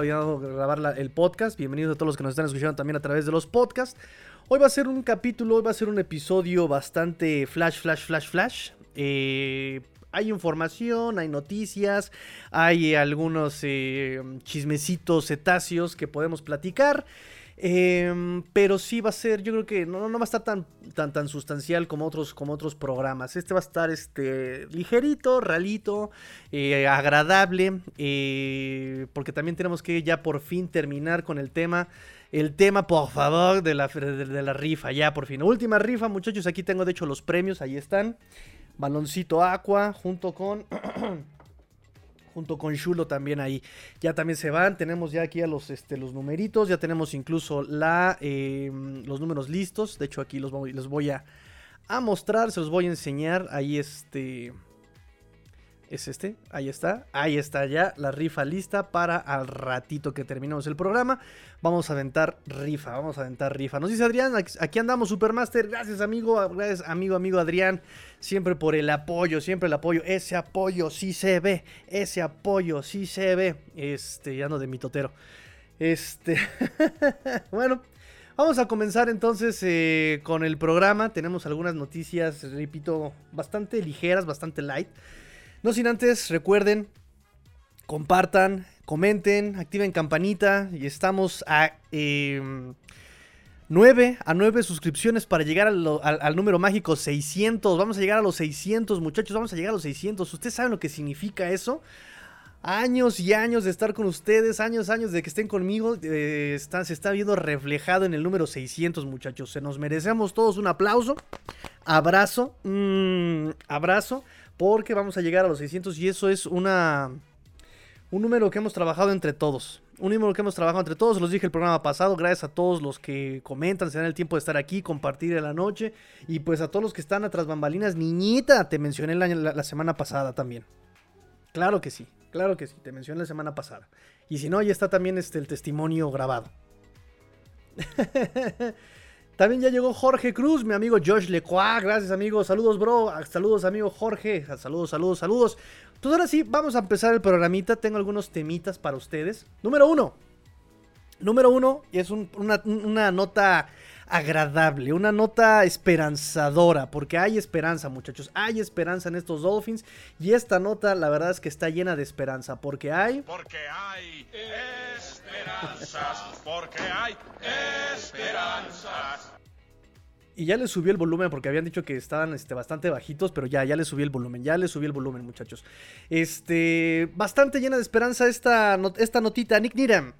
olvidado grabar el podcast. Bienvenidos a todos los que nos están escuchando también a través de los podcasts. Hoy va a ser un capítulo, hoy va a ser un episodio bastante flash, flash, flash, flash. Eh, hay información, hay noticias, hay algunos eh, chismecitos cetáceos que podemos platicar. Em, pero sí va a ser, yo creo que no, no va a estar tan, tan, tan sustancial como otros, como otros programas. Este va a estar este, ligerito, realito, eh, agradable, eh, porque también tenemos que ya por fin terminar con el tema. El tema, por favor, de la, de la rifa, ya por fin. Última rifa, muchachos, aquí tengo de hecho los premios, ahí están. Baloncito Aqua junto con... junto con Shulo también ahí. Ya también se van, tenemos ya aquí a los, este, los numeritos, ya tenemos incluso la, em, los números listos. De hecho aquí los, los voy a, a mostrar, se los voy a enseñar. Ahí este es este, ahí está, ahí está ya la rifa lista para al ratito que terminemos el programa. Vamos a aventar rifa, vamos a aventar rifa. Nos dice Adrián, aquí andamos Supermaster, gracias amigo, gracias amigo, amigo Adrián, siempre por el apoyo, siempre el apoyo, ese apoyo sí se ve, ese apoyo sí se ve. Este, ya no de mi totero. Este, bueno. Vamos a comenzar entonces eh, con el programa. Tenemos algunas noticias, repito, bastante ligeras, bastante light. No sin antes, recuerden, compartan, comenten, activen campanita y estamos a 9 em, a 9 suscripciones para llegar al, número mágico 600. Vamos a llegar a los 600, muchachos, vamos a llegar a los 600. ¿Ustedes saben lo que significa eso? Años y años de estar con ustedes, años, años de que estén conmigo, eh, se está viendo reflejado en el número 600, muchachos. Se nos merecemos todos un aplauso, abrazo, mm, abrazo porque vamos a llegar a los 600 y eso es una un número que hemos trabajado entre todos. Un número que hemos trabajado entre todos, los dije el programa pasado, gracias a todos los que comentan, se dan el tiempo de estar aquí, compartir en la noche y pues a todos los que están atrás bambalinas, niñita, te mencioné la, semana pasada también. Claro que sí, claro que sí, te mencioné la semana pasada. Y si no, ya está también este, el testimonio grabado. También ya llegó Jorge Cruz, mi amigo Josh Lecoa. Gracias, amigo. Saludos, bro. Saludos, amigo Jorge. Saludos, saludos, saludos. Pues ahora sí, vamos a empezar el programita. Tengo algunos temitas para ustedes. Número uno. Número uno, y es una, una nota agradable, una nota esperanzadora, porque hay esperanza, muchachos, hay esperanza en estos Dolphins y esta nota la verdad es que está llena de esperanza, porque hay porque hay esperanzas, porque hay esperanzas. Y ya les subió el volumen porque habían dicho que estaban este, bastante bajitos, pero ya, ya les subí el volumen, ya les subí el volumen, muchachos. Este, bastante llena de esperanza esta, esta notita. Nick Needham,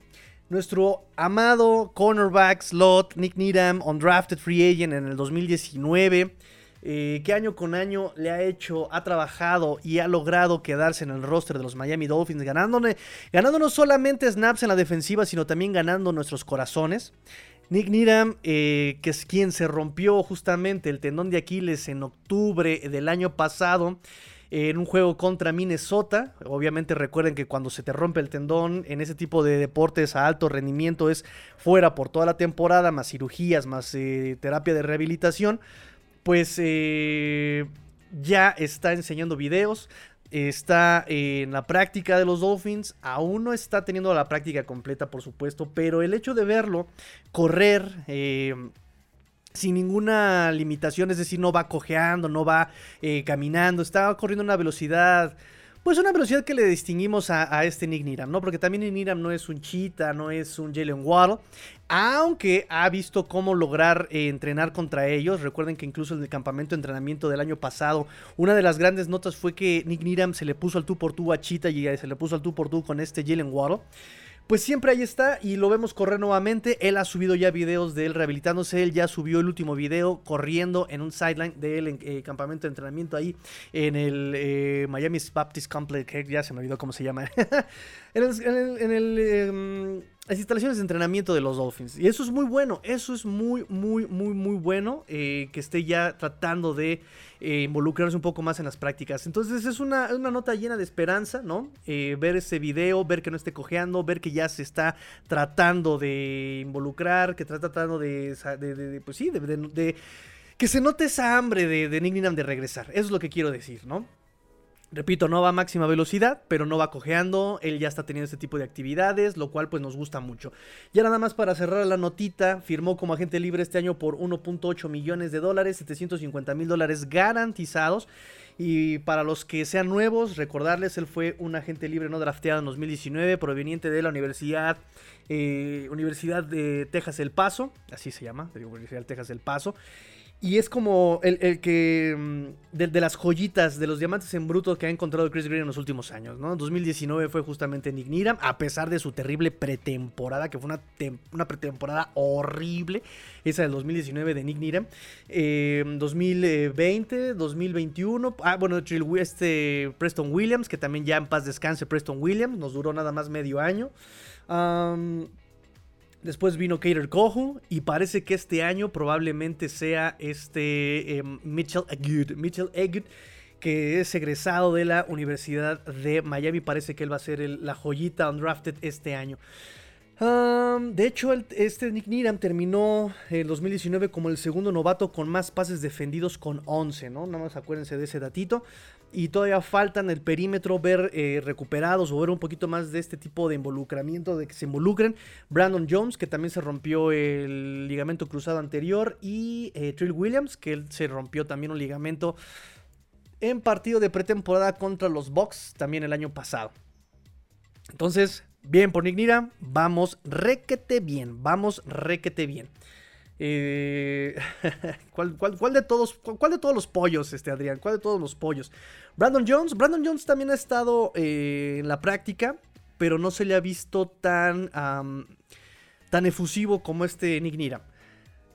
nuestro amado cornerback slot, Nick Needham, undrafted free agent en el 2019. Eh, que año con año le ha hecho, ha trabajado y ha logrado quedarse en el roster de los Miami Dolphins, ganándole, ganando no solamente snaps en la defensiva, sino también ganando nuestros corazones. Nick Needham, eh, que es quien se rompió justamente el tendón de Aquiles en octubre del año pasado en un juego contra Minnesota. Obviamente recuerden que cuando se te rompe el tendón en ese tipo de deportes a alto rendimiento es fuera por toda la temporada, más cirugías, más eh, terapia de rehabilitación. Pues eh, ya está enseñando videos, está en la práctica de los Dolphins, aún no está teniendo la práctica completa, por supuesto, pero el hecho de verlo correr eh, sin ninguna limitación, es decir, no va cojeando, no va eh, caminando, está corriendo a una velocidad pues una velocidad que le distinguimos a, este Nick Niram, ¿no? Porque también Nick Niram no es un Cheetah, no es un Jalen Waddle, aunque ha visto cómo lograr eh, entrenar contra ellos. Recuerden que incluso en el campamento de entrenamiento del año pasado, una de las grandes notas fue que Nick Niram se le puso al tú por tú a Cheetah y se le puso al tú por tú con este Jalen Waddle pues siempre ahí está y lo vemos correr nuevamente. Él ha subido ya videos de él rehabilitándose. Él ya subió el último video corriendo en un sideline de él en eh, campamento de entrenamiento ahí en el eh, Miami Baptist Complex. Ya se me olvidó cómo se llama. en el, em, las instalaciones de entrenamiento de los Dolphins. Y eso es muy bueno. Eso es muy, muy, muy, muy bueno eh, que esté ya tratando de eh, involucrarse un poco más en las prácticas. Entonces es una, nota llena de esperanza, ¿no? Eh, ver ese video, ver que no esté cojeando, ver que ya se está tratando de involucrar, que está tratando de, pues sí, de, que se note esa hambre de, de Nick de regresar. Eso es lo que quiero decir, ¿no? Repito, no va a máxima velocidad, pero no va cojeando. Él ya está teniendo este tipo de actividades, lo cual pues nos gusta mucho. Ya nada más para cerrar la notita, firmó como agente libre este año por 1.8 millones de dólares, 750 mil dólares garantizados. Y para los que sean nuevos, recordarles, él fue un agente libre no drafteado en 2019, proveniente de la Universidad, eh, Universidad de Texas El Paso, así se llama, Universidad de Texas El Paso. Y es como el, que. Mm, de, las joyitas, de los diamantes en bruto que ha encontrado Chris Green en los últimos años, ¿no? 2019 fue justamente Nick Niram, a pesar de su terrible pretemporada, que fue una, una pretemporada horrible, esa del 2019 de Nick Niram. 2020, 2021. Ah, bueno, este Preston Williams, que también ya en paz descanse Preston Williams, nos duró nada más medio año. Después vino Kater Kohu y parece que este año probablemente sea este eh, Mitchell Agut. Mitchell Agut, que es egresado de la Universidad de Miami. Parece que él va a ser la joyita undrafted este año. de hecho, este Nick Niram terminó en 2019 como el segundo novato con más pases defendidos con 11, ¿no? Nada más acuérdense de ese datito y todavía faltan el perímetro ver eh, recuperados o ver un poquito más de este tipo de involucramiento, de que se involucren. Brandon Jones, que también se rompió el ligamento cruzado anterior, y eh, Trill Williams, que él se rompió también un ligamento en partido de pretemporada contra los Bucks también el año pasado. Entonces, bien por Nick vamos requete bien, vamos requete bien. Eh, ¿cuál, de todos, cuál, de todos los pollos, este Adrián? ¿Cuál de todos los pollos? Brandon Jones. Brandon Jones también ha estado eh, en la práctica, pero no se le ha visto tan, tan efusivo como este Nick.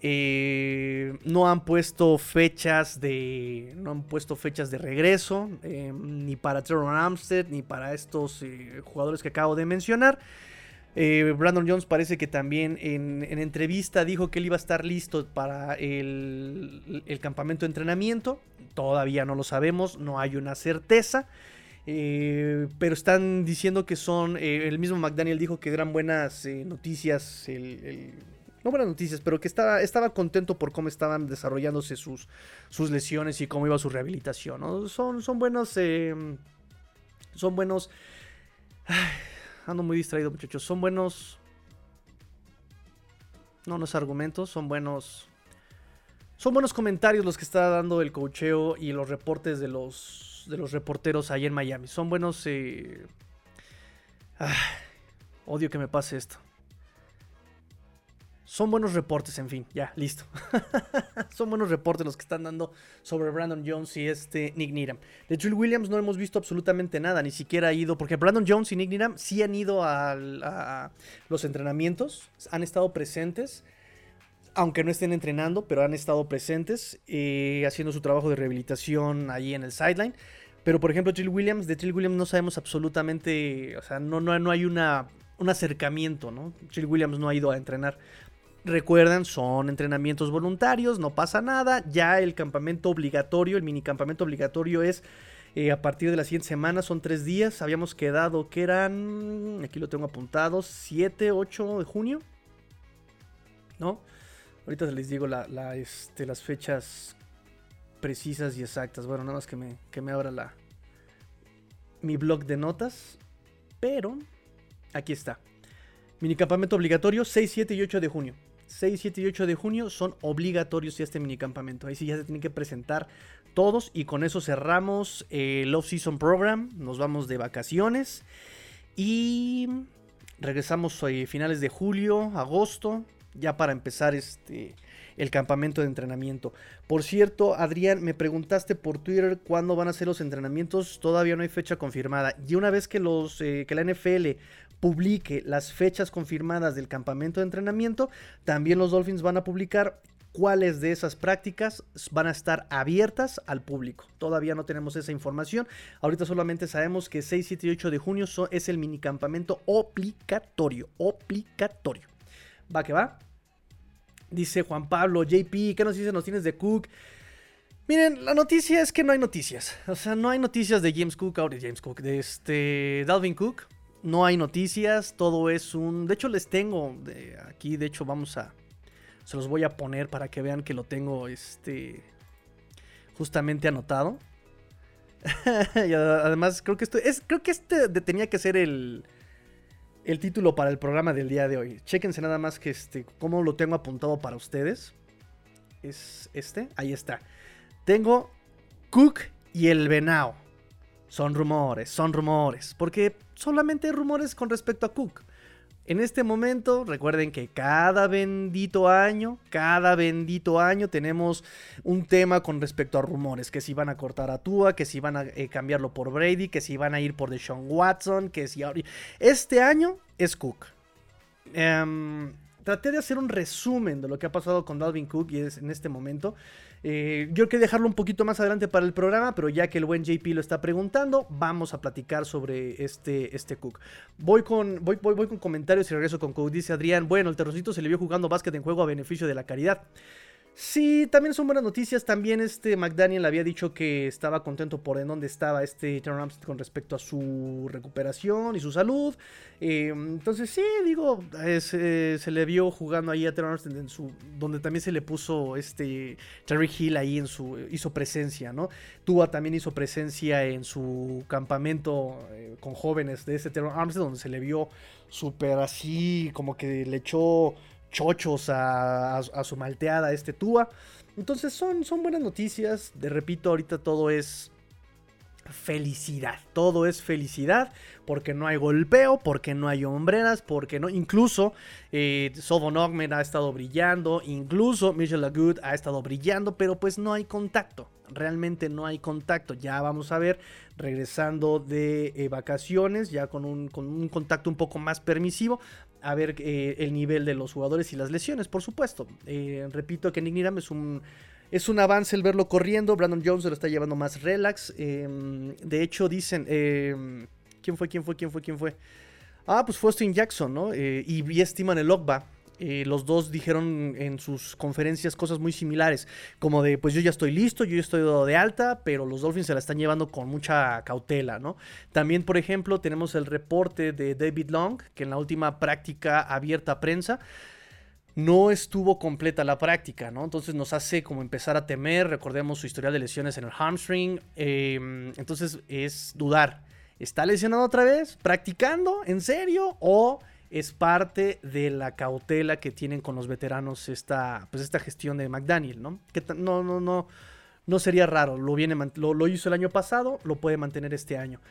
Eh, no han puesto fechas de. No han puesto fechas de regreso. ni para Trevor Armstead. Ni para estos jugadores que acabo de mencionar. Eh, Brandon Jones parece que también en, entrevista dijo que él iba a estar listo para el, campamento de entrenamiento. Todavía no lo sabemos, no hay una certeza. Eh, pero están diciendo que son. Eh, el mismo McDaniel dijo que eran buenas noticias. no buenas noticias, pero que estaba, contento por cómo estaban desarrollándose sus, lesiones y cómo iba su rehabilitación. Son buenos. son buenos. Ando muy distraído, muchachos. Son buenos. No, no es argumentos, son buenos. Son buenos comentarios los que está dando el cocheo y los reportes de los, de los reporteros ahí en Miami. Son buenos. Eh... odio que me pase esto. Son buenos reportes, en fin, ya, listo. Son buenos reportes los que están dando sobre Brandon Jones y este Nick Needham. De Trill Williams no hemos visto absolutamente nada, ni siquiera ha ido, porque Brandon Jones y Nick Needham sí han ido a, los entrenamientos, han estado presentes, aunque no estén entrenando, pero han estado presentes, eh, haciendo su trabajo de rehabilitación ahí en el sideline. Pero por ejemplo, Trill Williams, de Trill Williams no sabemos absolutamente, o sea, no, no, no hay una, un acercamiento, ¿no? Trill Williams no ha ido a entrenar. Recuerden, son entrenamientos voluntarios, no pasa nada. Ya el campamento obligatorio, el mini campamento obligatorio es eh, a partir de la siguiente semana, son tres días. Habíamos quedado que eran, aquí lo tengo apuntado, 7, 8 de junio. ¿No? Ahorita les digo este, las fechas precisas y exactas. Bueno, nada más que me, que me abra la, mi blog de notas. Pero aquí está. Mini campamento obligatorio 6, 7 y 8 de junio. 6, 7 y 8 de junio son obligatorios este minicampamento. Ahí sí ya se tienen que presentar todos y con eso cerramos el off-season program. Nos vamos de vacaciones y regresamos a eh, finales de julio, agosto, ya para empezar este el campamento de entrenamiento. Por cierto, Adrián, me preguntaste por Twitter cuándo van a ser los entrenamientos. Todavía no hay fecha confirmada. Y una vez que los eh, que la NFL publique las fechas confirmadas del campamento de entrenamiento, también los Dolphins van a publicar cuáles de esas prácticas van a estar abiertas al público. Todavía no tenemos esa información. Ahorita solamente sabemos que 6, 7 y 8 de junio es el minicampamento obligatorio. Obligatorio. Va que va. Dice Juan Pablo, JP, ¿qué noticias nos tienes de Cook? Miren, la noticia es que no hay noticias. O sea, no hay noticias de James Cook, ahora James Cook, de este Dalvin Cook no hay noticias, todo es un... De hecho les tengo aquí, de hecho vamos a... Se los voy a poner para que vean que lo tengo este, justamente anotado. y además, creo que esto es, creo que este tenía que ser el, el título para el programa del día de hoy. Chéquense nada más que este, cómo lo tengo apuntado para ustedes. Es este, ahí está. Tengo Cook y el Venao. Son rumores, son rumores, porque solamente hay rumores con respecto a Cook. En este momento, recuerden que cada bendito año, cada bendito año tenemos un tema con respecto a rumores, que si van a cortar a Tua, que si van a eh, cambiarlo por Brady, que si van a ir por Deshaun Watson, que si este año es Cook. Em, traté de hacer un resumen de lo que ha pasado con Dalvin Cook y es en este momento. Eh, yo quería dejarlo un poquito más adelante para el programa, pero ya que el buen JP lo está preguntando, vamos a platicar sobre este, este Cook. Voy con, voy, voy, voy con comentarios y regreso con Cook. Dice Adrián, bueno, el terrorcito se le vio jugando básquet en juego a beneficio de la caridad. Sí, también son buenas noticias. También este McDaniel había dicho que estaba contento por en dónde estaba este Terron con respecto a su recuperación y su salud. Eh, entonces sí, digo, eh, se le vio jugando ahí a Terron en su, donde también se le puso este Terry Hill ahí en su, hizo presencia, ¿no? Tua también hizo presencia en su campamento eh, con jóvenes de ese Terron Armstead, donde se le vio súper así, como que le echó chochos a, su malteada, este Tua. Entonces son, son buenas noticias. De repito, ahorita todo es felicidad. Todo es felicidad porque no hay golpeo, porque no hay hombreras, porque no. Incluso eh, Sovon ha estado brillando, incluso Michel Lagood ha estado brillando, pero pues no hay contacto. Realmente no hay contacto. Ya vamos a ver, regresando de eh, vacaciones, ya con un, con un contacto un poco más permisivo a ver eh, el nivel de los jugadores y las lesiones, por supuesto. Eh, repito que Nick Niram es un, es un avance el verlo corriendo. Brandon Jones se lo está llevando más relax. Em, de hecho, dicen. Em, ¿Quién fue? ¿Quién fue? ¿Quién fue? ¿Quién fue? Ah, pues fue Austin Jackson, ¿no? Eh, y, estiman el Ogba. Eh, los dos dijeron en sus conferencias cosas muy similares, como de, pues yo ya estoy listo, yo ya estoy de alta, pero los Dolphins se la están llevando con mucha cautela, ¿no? También, por ejemplo, tenemos el reporte de David Long, que en la última práctica abierta a prensa, no estuvo completa la práctica, ¿no? Entonces nos hace como empezar a temer, recordemos su historial de lesiones en el hamstring, em, entonces es dudar, ¿está lesionado otra vez? ¿Practicando? ¿En serio? ¿O es parte de la cautela que tienen con los veteranos esta, pues esta gestión de McDaniel, ¿no? No, no, no, no sería raro, lo, viene, lo, lo hizo el año pasado, lo puede mantener este año.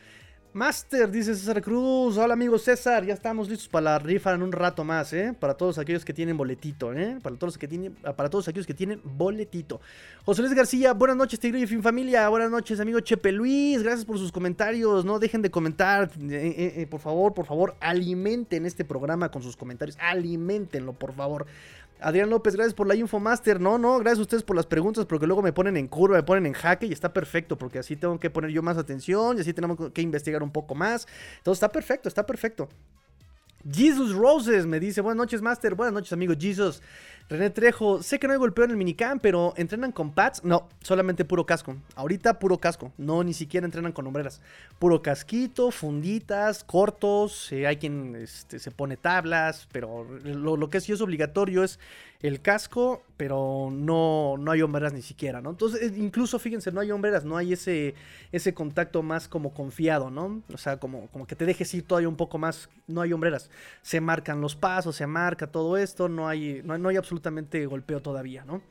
Master, dice César Cruz. Hola amigo César, ya estamos listos para la rifa en un rato más, ¿eh? Para todos aquellos que tienen boletito, ¿eh? Para todos, que tienen, para todos aquellos que tienen boletito. José Luis García, buenas noches, Tigre y Fin Familia. Buenas noches, amigo Chepe Luis. Gracias por sus comentarios. No dejen de comentar. Eh, eh, eh, por favor, por favor, alimenten este programa con sus comentarios. Alimentenlo, por favor. Adrián López, gracias por la Infomaster. No, no, gracias a ustedes por las preguntas, porque luego me ponen en curva, me ponen en jaque y está perfecto, porque así tengo que poner yo más atención y así tenemos que investigar un poco más. Entonces está perfecto, está perfecto. Jesus Roses me dice, buenas noches, Master. Buenas noches, amigo Jesus. René Trejo, sé que no hay golpeo en el minicamp, pero ¿entrenan con pads? No, solamente puro casco. Ahorita puro casco. No, ni siquiera entrenan con hombreras. Puro casquito, funditas, cortos. Eh, hay quien este, se pone tablas, pero lo que sí es obligatorio es el casco, pero no, no hay hombreras ni siquiera, ¿no? Entonces, eh, incluso fíjense, no hay hombreras, no hay ese, ese contacto más como confiado, ¿no? O sea, como, como que te dejes ir todavía un poco más, no hay hombreras. Se marcan los pasos, se marca todo esto, no hay, no, hay absolutamente golpeo todavía, ¿no?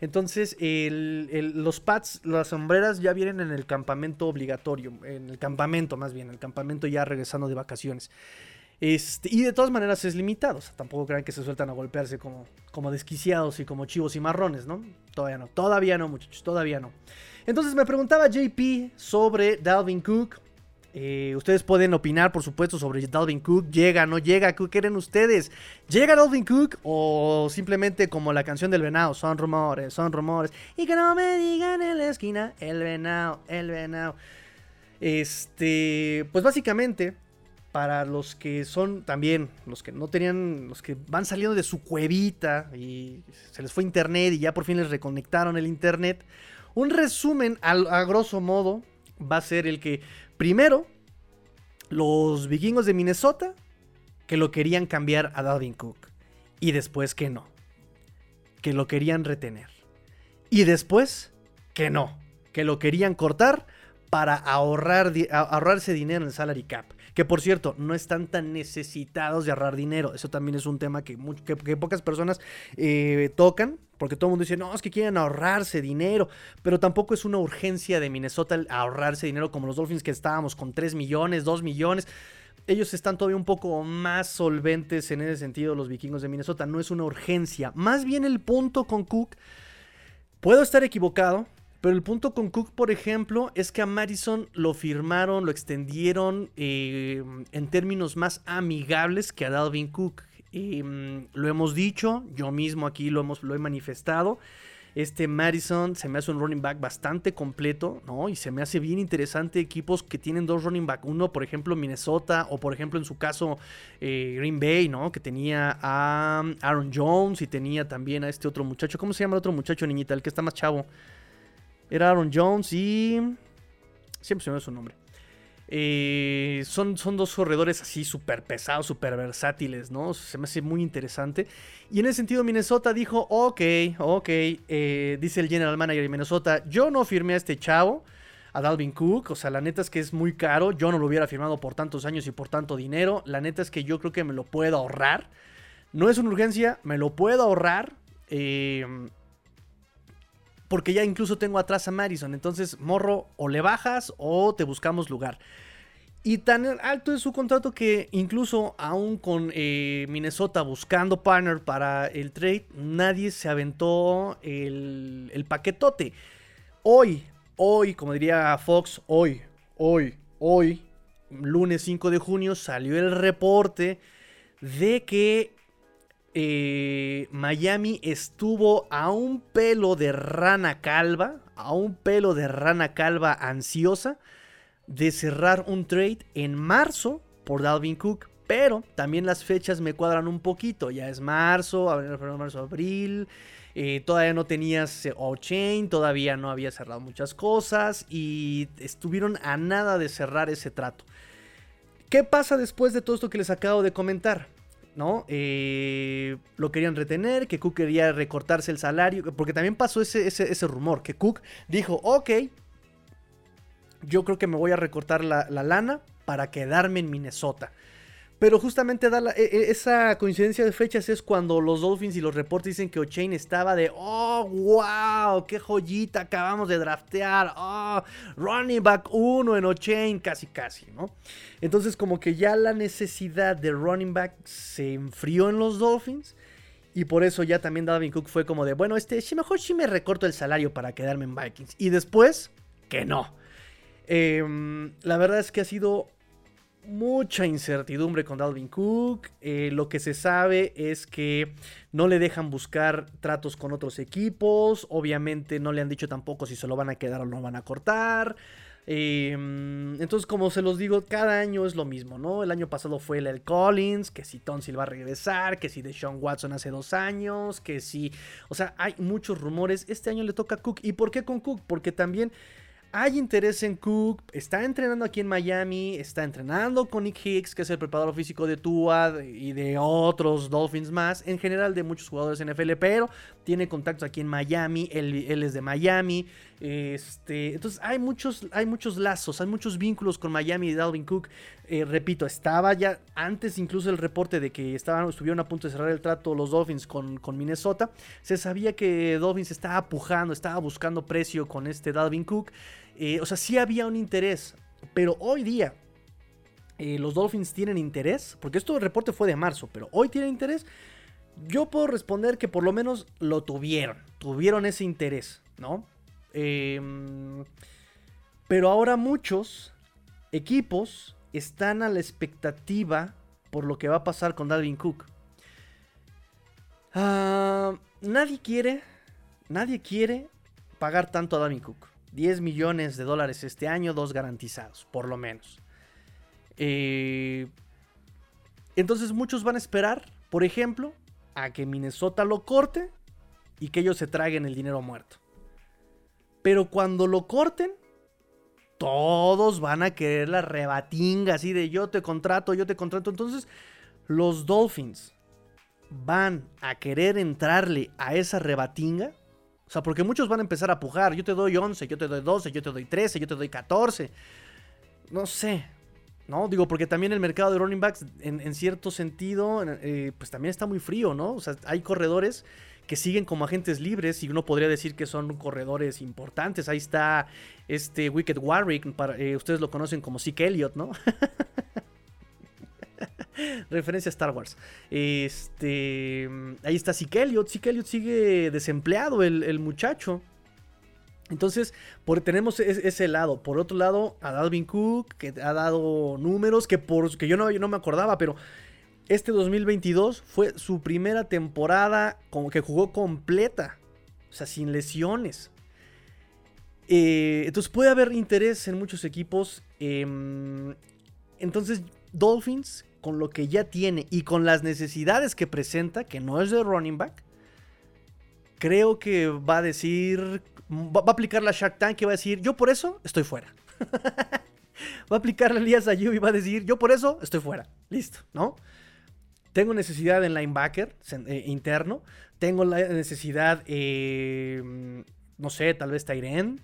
Entonces, los pads, las sombreras ya vienen en el campamento obligatorio, en el campamento más bien, el campamento ya regresando de vacaciones. Este, y de todas maneras es limitado. tampoco crean que se sueltan a golpearse como, como desquiciados y como chivos y marrones, ¿no? Todavía no. Todavía no, muchachos. Todavía no. Entonces me preguntaba JP sobre Dalvin Cook. Eh, ustedes pueden opinar, por supuesto, sobre Dalvin Cook. ¿Llega, no llega? ¿Qué quieren ustedes? ¿Llega Dalvin Cook? O simplemente como la canción del venado, son rumores, son rumores. Y que no me digan en la esquina, el venado, el venado. Este, pues básicamente, para los que son también, los que no tenían, los que van saliendo de su cuevita y se les fue internet y ya por fin les reconectaron el internet, un resumen a, grosso modo va a ser el que primero los vikingos de Minnesota que lo querían cambiar a Dalvin Cook y después que no, que lo querían retener y después que no, que lo querían cortar para ahorrar, ahorrarse dinero en el salary cap. Que por cierto, no están tan necesitados de ahorrar dinero. Eso también es un tema que, que, pocas personas eh, tocan. Porque todo el mundo dice, no, es que quieren ahorrarse dinero. Pero tampoco es una urgencia de Minnesota ahorrarse dinero como los Dolphins que estábamos con 3 millones, 2 millones ellos están todavía un poco más solventes en ese sentido, los vikingos de Minnesota. No es una urgencia. Más bien el punto con Cook, puedo estar equivocado, pero el punto con Cook, por ejemplo, es que a Madison lo firmaron, lo extendieron eh, en términos más amigables que a Dalvin Cook. Mm, lo hemos dicho, yo mismo aquí lo, hemos, lo he manifestado. Este Madison se me hace un running back bastante completo, ¿no? Y se me hace bien interesante equipos que tienen dos running back. Uno, por ejemplo, Minnesota, o por ejemplo, en su caso, eh, Green Bay, ¿no? Que tenía a Aaron Jones y tenía también a este otro muchacho. ¿Cómo se llama el otro muchacho, niñita? El que está más chavo. Era Aaron Jones y... Siempre se me da su nombre. Eh, son, son dos corredores así súper pesados, súper versátiles, ¿no? Se me hace muy interesante. Y en ese sentido Minnesota dijo, ok, ok, eh, dice el general manager de Minnesota, yo no firmé a este chavo, a Dalvin Cook, o sea, la neta es que es muy caro, yo no lo hubiera firmado por tantos años y por tanto dinero, la neta es que yo creo que me lo puedo ahorrar. No es una urgencia, me lo puedo ahorrar. Eh, porque ya incluso tengo atrás a Madison. Entonces, morro, o le bajas o te buscamos lugar. Y tan alto es su contrato que incluso aún con eh, Minnesota buscando partner para el trade, nadie se aventó el, el paquetote. Hoy, hoy, como diría Fox, hoy, hoy, hoy, lunes 5 de junio, salió el reporte de que eh, Miami estuvo a un pelo de rana calva, a un pelo de rana calva ansiosa de cerrar un trade en marzo por Dalvin Cook. Pero también las fechas me cuadran un poquito. Ya es marzo, abril, marzo, abril. Eh, todavía no tenías O-Chain, todavía no había cerrado muchas cosas y estuvieron a nada de cerrar ese trato. ¿Qué pasa después de todo esto que les acabo de comentar? ¿No? Eh, lo querían retener, que Cook quería recortarse el salario, porque también pasó ese, ese, rumor, que Cook dijo, ok, yo creo que me voy a recortar la, la lana para quedarme en Minnesota. Pero justamente e, e, esa coincidencia de fechas es cuando los Dolphins y los reportes dicen que O'Chain estaba de, oh, wow, qué joyita acabamos de draftear, oh, running back 1 en O'Chain, casi, casi, ¿no? Entonces como que ya la necesidad de running back se enfrió en los Dolphins. Y por eso ya también Dalvin Cook fue como de, bueno, este, sí, mejor sí me recorto el salario para quedarme en Vikings. Y después, que no. Em, la verdad es que ha sido mucha incertidumbre con Dalvin Cook. Eh, lo que se sabe es que no le dejan buscar tratos con otros equipos. Obviamente no le han dicho tampoco si se lo van a quedar o lo van a cortar. Em, entonces, como se los digo, cada año es lo mismo, ¿no? El año pasado fue el, el Collins, que si Tonsil va a regresar, que si Deshaun Watson hace dos años, que si... O sea, hay muchos rumores. Este año le toca a Cook. ¿Y por qué con Cook? Porque también hay interés en Cook, está entrenando aquí en Miami, está entrenando con Nick Hicks, que es el preparador físico de Tua y de otros Dolphins más, en general de muchos jugadores NFL, pero tiene contactos aquí en Miami, él, es de Miami, este, entonces hay muchos, hay muchos lazos, hay muchos vínculos con Miami y Dalvin Cook. Eh, repito, estaba ya antes incluso el reporte de que estaban, estuvieron a punto de cerrar el trato los Dolphins con, con Minnesota. Se sabía que Dolphins estaba pujando, estaba buscando precio con este Dalvin Cook. Eh, o sea, sí había un interés, pero hoy día eh, los Dolphins tienen interés, porque esto el reporte fue de marzo, pero hoy tienen interés. Yo puedo responder que por lo menos lo tuvieron, tuvieron ese interés, ¿no? Em, pero ahora muchos equipos están a la expectativa por lo que va a pasar con Dalvin Cook. Ah, nadie quiere, nadie quiere pagar tanto a Dalvin Cook. 10 millones de dólares este año, dos garantizados, por lo menos. Eh, entonces muchos van a esperar, por ejemplo, a que Minnesota lo corte y que ellos se traguen el dinero muerto. Pero cuando lo corten, todos van a querer la rebatinga así de yo te contrato, yo te contrato. Entonces los Dolphins van a querer entrarle a esa rebatinga sea, porque muchos van a empezar a pujar. Yo te doy 11, yo te doy 12, yo te doy 13, yo te doy 14. No sé. ¿No? Digo, porque también el mercado de running backs, en, cierto sentido, eh, pues también está muy frío, ¿no? O sea, hay corredores que siguen como agentes libres y uno podría decir que son corredores importantes. Ahí está este Wicked Warwick, eh, ustedes lo conocen como Zeke Elliott, ¿no? Referencia a Star Wars. Este, ahí está Zeke Elliott. Zeke Elliott sigue desempleado, el, muchacho. Entonces, por, tenemos ese, lado. Por otro lado, a Dalvin Cook, que ha dado números que, por, que yo, no, yo no me acordaba, pero este 2022 fue su primera temporada como que jugó completa. O sea, sin lesiones. Eh, entonces puede haber interés en muchos equipos. Em, entonces, Dolphins, con lo que ya tiene y con las necesidades que presenta, que no es de running back, creo que va a decir. Va, a aplicar la Shark Tank y va a decir: Yo por eso estoy fuera. va a aplicar la Elías Ayub y va a decir: Yo por eso estoy fuera. Listo, ¿no? Tengo necesidad en linebacker eh, interno. Tengo la necesidad, eh, no sé, tal vez Tyren.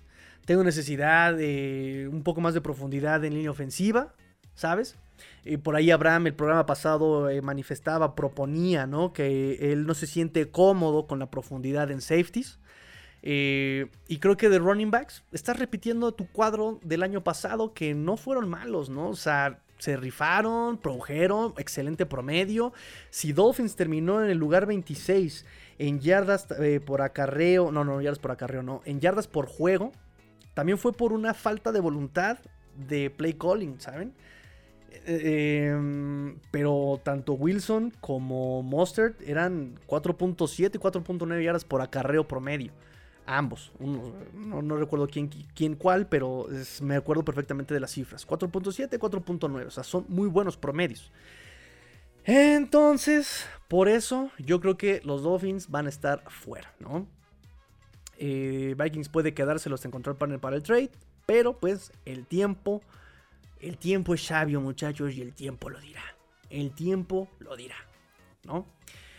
Tengo necesidad de un poco más de profundidad en línea ofensiva, ¿sabes? Y por ahí Abraham el programa pasado eh, manifestaba, proponía, ¿no? Que él no se siente cómodo con la profundidad en safeties. y creo que de running backs, estás repitiendo tu cuadro del año pasado que no fueron malos, ¿no? O sea, se rifaron, produjeron, excelente promedio. Si Dolphins terminó en el lugar 26 en yardas eh, por acarreo, no, no, yardas por acarreo, no, en yardas por juego, también fue por una falta de voluntad de play calling, ¿saben? Eh, em, pero tanto Wilson como Mustard eran 4.7 y 4.9 yardas por acarreo promedio ambos. no, recuerdo quién, quién cuál, pero me acuerdo perfectamente de las cifras. 4.7, 4.9. O sea, son muy buenos promedios. Entonces, por eso yo creo que los Dolphins van a estar fuera. Eh, Vikings puede quedárselos de encontrar partner para el trade, pero pues el tiempo, el tiempo es sabio, muchachos, y el tiempo lo dirá. El tiempo lo dirá, ¿no?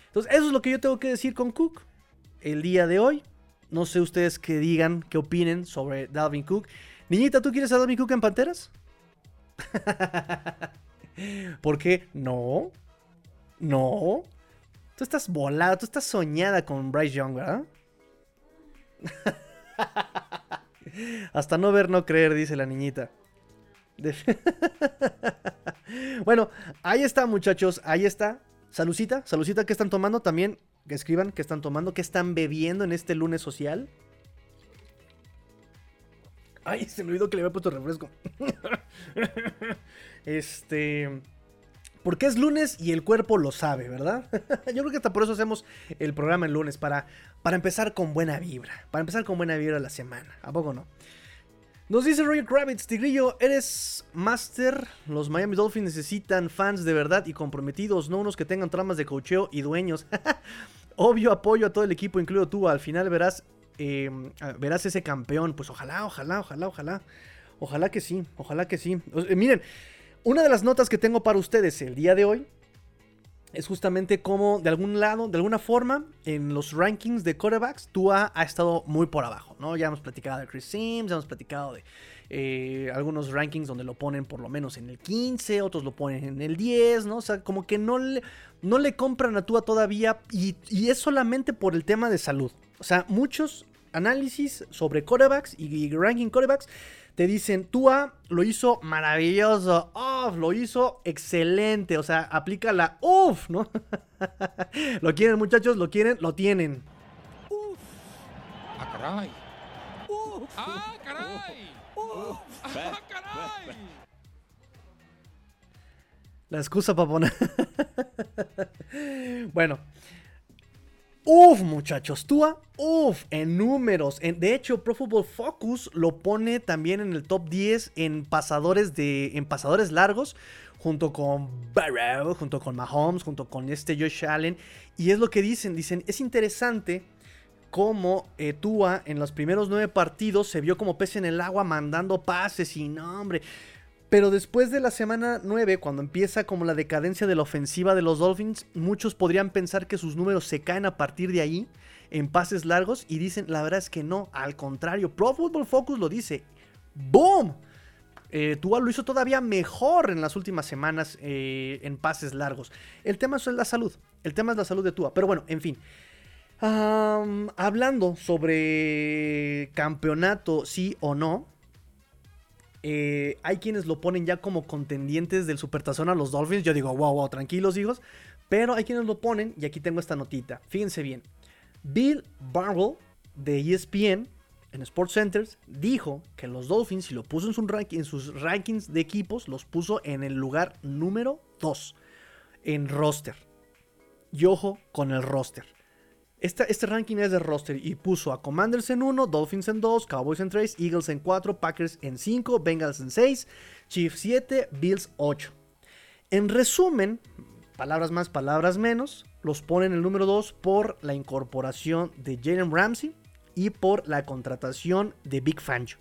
Entonces, eso es lo que yo tengo que decir con Cook el día de hoy. No sé ustedes qué digan, qué opinen sobre Dalvin Cook. Niñita, ¿tú quieres a Dalvin Cook en Panteras? ¿Por qué? No. No. Tú estás volada, tú estás soñada con Bryce Young, ¿verdad? Hasta no ver, no creer, dice la niñita. bueno, ahí está, muchachos. Ahí está. Salucita, salucita, ¿qué están tomando? También que escriban qué están tomando, qué están bebiendo en este lunes social. Ay, se me olvidó que le había puesto refresco. este. Porque es lunes y el cuerpo lo sabe, ¿verdad? Yo creo que hasta por eso hacemos el programa el lunes, para, para empezar con buena vibra. Para empezar con buena vibra la semana. ¿A poco no? Nos dice Roger Kravitz, Tigrillo, eres master. Los Miami Dolphins necesitan fans de verdad y comprometidos, no unos que tengan tramas de cocheo y dueños. Obvio apoyo a todo el equipo, incluido tú. Al final verás, em, verás ese campeón. Pues ojalá, ojalá, ojalá, ojalá. Ojalá que sí, ojalá que sí. Miren, una de las notas que tengo para ustedes el día de hoy es justamente como de algún lado, de alguna forma, en los rankings de quarterbacks, Tua ha estado muy por abajo, ¿no? Ya hemos platicado de Chris Sims, ya hemos platicado de eh, algunos rankings donde lo ponen por lo menos en el 15, otros lo ponen en el 10, ¿no? O sea, como que no le, no le compran a Tua todavía y, y es solamente por el tema de salud. O sea, muchos análisis sobre quarterbacks y ranking quarterbacks te dicen, Tua lo hizo maravilloso, lo hizo excelente, o sea, aplica la uff, ¿no? lo quieren muchachos, lo quieren, lo tienen. Uf. Ah, caray. Uf. Ah, caray. Uf. Ah, caray. La excusa para poner. bueno, Uf, muchachos, Tua, uf, en números. de hecho, Pro Football Focus lo pone también en el top 10 en pasadores de en pasadores largos junto con Barrow, junto con Mahomes, junto con este Josh Allen y es lo que dicen, dicen, es interesante cómo eh, Tua en los primeros nueve partidos se vio como pez en el agua mandando pases y no, hombre. Pero después de la semana 9, cuando empieza como la decadencia de la ofensiva de los Dolphins, muchos podrían pensar que sus números se caen a partir de ahí en pases largos y dicen, la verdad es que no, al contrario, Pro Football Focus lo dice. ¡Boom! Eh, Tua lo hizo todavía mejor en las últimas semanas eh, en pases largos. El tema es la salud. El tema es la salud de Tua. Pero bueno, en fin. hablando sobre campeonato, sí o no. Eh, hay quienes lo ponen ya como contendientes del Supertazón a los Dolphins. Yo digo, wow, wow, tranquilos, hijos. Pero hay quienes lo ponen, y aquí tengo esta notita. Fíjense bien. Bill Barwell de ESPN en Sports Centers dijo que los Dolphins, si lo puso en, sus rankings de equipos, los puso en el lugar número 2 en roster. Y ojo con el roster. Este, ranking es de roster y puso a Commanders en 1, Dolphins en 2, Cowboys en 3, Eagles en 4, Packers en 5, Bengals en 6, Chiefs 7, Bills 8. En resumen, palabras más, palabras menos, los pone en el número 2 por la incorporación de Jalen Ramsey y por la contratación de Big Fangio.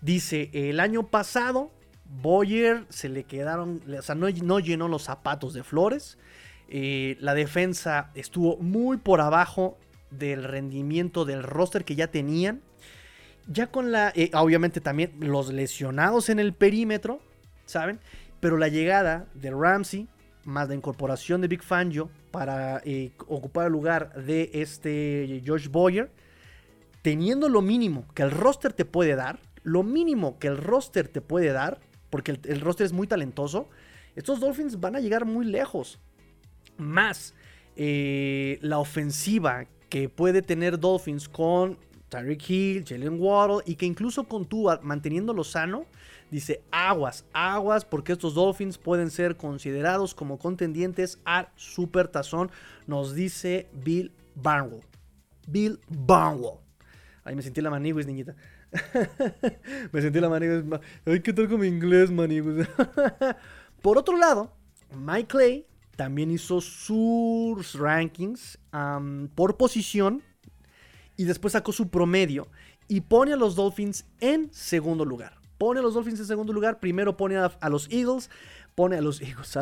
Dice, el año pasado Boyer se le quedaron, o sea, no, llenó los zapatos de flores. Eh, la defensa estuvo muy por abajo del rendimiento del roster que ya tenían. Ya con la, eh, obviamente también los lesionados en el perímetro, ¿saben? Pero la llegada de Ramsey, más la incorporación de Big Fangio para eh, ocupar el lugar de este Josh Boyer, teniendo lo mínimo que el roster te puede dar, lo mínimo que el roster te puede dar, porque el, roster es muy talentoso, estos Dolphins van a llegar muy lejos. Más eh, la ofensiva que puede tener Dolphins con Tyreek Hill, Jalen Waddle y que incluso con Tua manteniéndolo sano, dice aguas, aguas, porque estos Dolphins pueden ser considerados como contendientes al Super Tazón, nos dice Bill Barnwell. Bill Barnwell. Ahí me sentí la maniguis, niñita. me sentí la maniguis. Ay, ¿qué tal con mi inglés, maniguis? Por otro lado, Mike Clay también hizo sus rankings por posición y después sacó su promedio y pone a los Dolphins en segundo lugar. Pone a los Dolphins en segundo lugar. Primero pone a, los Eagles. Pone a los Eagles.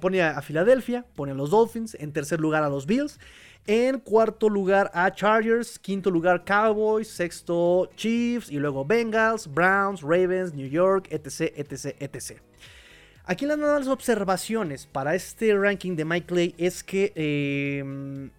pone a Filadelfia. Pone a los Dolphins. En tercer lugar a los Bills. En cuarto lugar a Chargers, quinto lugar Cowboys, sexto Chiefs y luego Bengals, Browns, Ravens, New York, etc, etc, etc. Aquí las observaciones para este ranking de Mike Clay es que em,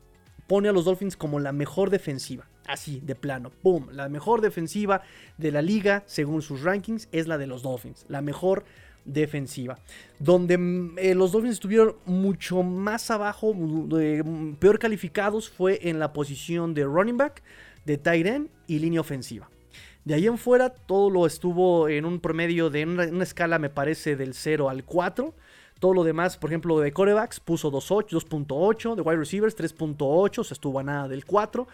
pone a los Dolphins como la mejor defensiva. Así, de plano, ¡pum! La mejor defensiva de la liga, según sus rankings, es la de los Dolphins. La mejor defensiva. Donde mm, eh, los Dolphins estuvieron mucho más abajo, mm, peor calificados, fue en la posición de running back, de tight end y línea ofensiva. De ahí en fuera, todo lo estuvo en un promedio de una, escala, me parece, del 0 al 4. Todo lo demás, por ejemplo, de corebacks puso 2.8, de wide receivers 3.8, se estuvo a nada del 4.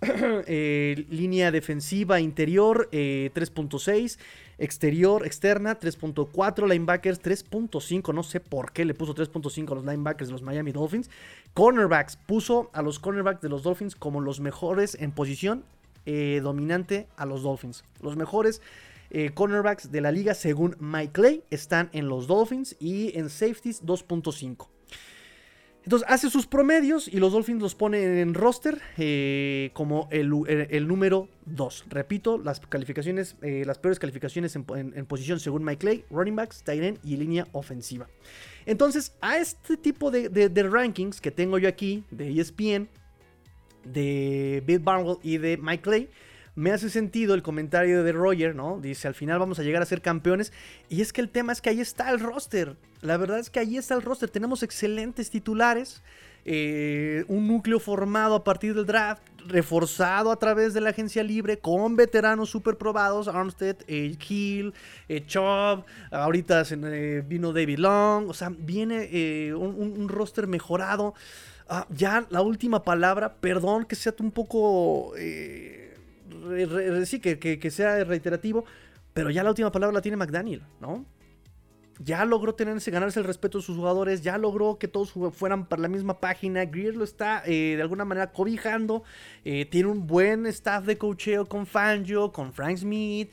Eh, línea defensiva interior 3.6, eh, exterior externa 3.4, linebackers 3.5, no sé por qué le puso 3.5 a los linebackers de los Miami Dolphins. Cornerbacks puso a los cornerbacks de los Dolphins como los mejores en posición eh, dominante a los Dolphins. Los mejores cornerbacks de la liga según Mike Clay están en los Dolphins y en safeties 2.5. Entonces hace sus promedios y los Dolphins los pone en roster eh, como el, número 2. Repito, las calificaciones, eh, las peores calificaciones en, posición según Mike Clay, running backs, tight end y línea ofensiva. Entonces, a este tipo de, rankings que tengo yo aquí, de ESPN, de Bill Barnwell y de Mike Clay, me hace sentido el comentario de Roger, ¿no? Dice, al final vamos a llegar a ser campeones. Y es que el tema es que ahí está el roster. La verdad es que ahí está el roster. Tenemos excelentes titulares. Eh, un núcleo formado a partir del draft, reforzado a través de la agencia libre, con veteranos super probados, Armstead, eh, Hill, eh, Chubb, ahorita vino David Long, o sea, viene un, roster mejorado. Ah, ya la última palabra, perdón que sea un poco sí, que, sea reiterativo, pero ya la última palabra la tiene McDaniel, ¿no? Ya logró tenerse, ganarse el respeto de sus jugadores, ya logró que todos fueran para la misma página. Greer lo está eh, de alguna manera cobijando. Eh, tiene un buen staff de cocheo con Fangio, con Frank Smith.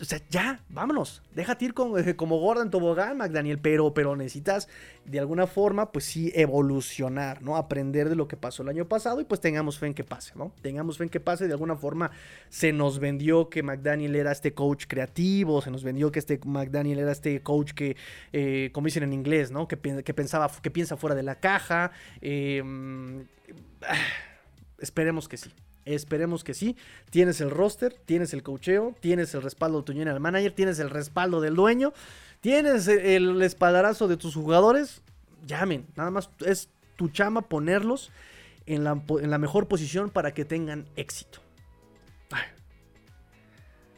O sea, ya, vámonos. Déjate ir con, como Gordon Tobogán, McDaniel. Pero, pero necesitas de alguna forma, pues sí, evolucionar, ¿no? Aprender de lo que pasó el año pasado y pues tengamos fe en que pase, ¿no? Tengamos fe en que pase. De alguna forma se nos vendió que McDaniel era este coach creativo, se nos vendió que este McDaniel era este coach que, eh, como dicen en inglés, ¿no? Que, que, pensaba, que piensa fuera de la caja. Em, esperemos que sí. Esperemos que sí. Tienes el roster, tienes el cocheo, tienes el respaldo de tu general manager, tienes el respaldo del dueño, tienes el espaldarazo de tus jugadores. Llamen, nada más es tu chama ponerlos en la, en la mejor posición para que tengan éxito.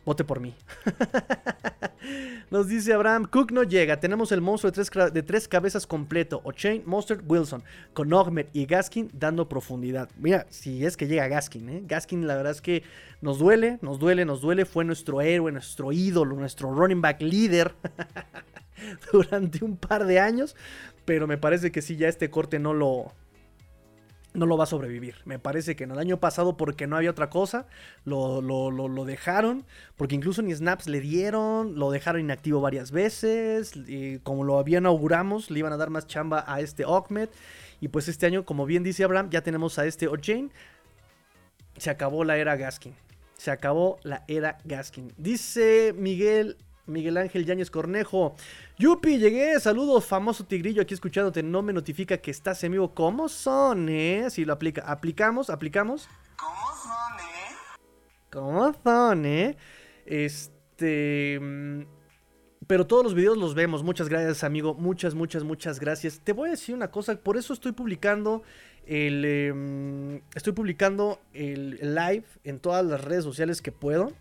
Vote por mí. Nos dice Abraham, Cook no llega. Tenemos el monstruo de tres, de tres cabezas completo. O'Chain, Mostert, Wilson. Con Ahmed y Gaskin dando profundidad. Mira, si es que llega Gaskin, ¿eh? Gaskin la verdad es que nos duele, nos duele, nos duele. Fue nuestro héroe, nuestro ídolo, nuestro running back líder durante un par de años. Pero me parece que sí, ya este corte no lo, no lo va a sobrevivir. Me parece que en el año pasado, porque no había otra cosa, lo, lo, dejaron, porque incluso ni snaps le dieron, lo dejaron inactivo varias veces, y como lo había inauguramos, le iban a dar más chamba a este Ahmed, y pues este año, como bien dice Abraham, ya tenemos a este O'Jane, se acabó la era Gaskin. Se acabó la era Gaskin. Dice Miguel Miguel Ángel Yáñez Cornejo. Yupi, llegué. Saludos, famoso tigrillo aquí escuchándote. No me notifica que estás en vivo. ¿Cómo son, eh? Si lo aplica. Aplicamos, aplicamos. ¿Cómo son, eh? ¿Cómo son, eh? Este. Mm, pero todos los videos los vemos. Muchas gracias, amigo. Muchas, muchas, muchas gracias. Te voy a decir una cosa. Por eso estoy publicando el. Em, estoy publicando el live en todas las redes sociales que puedo.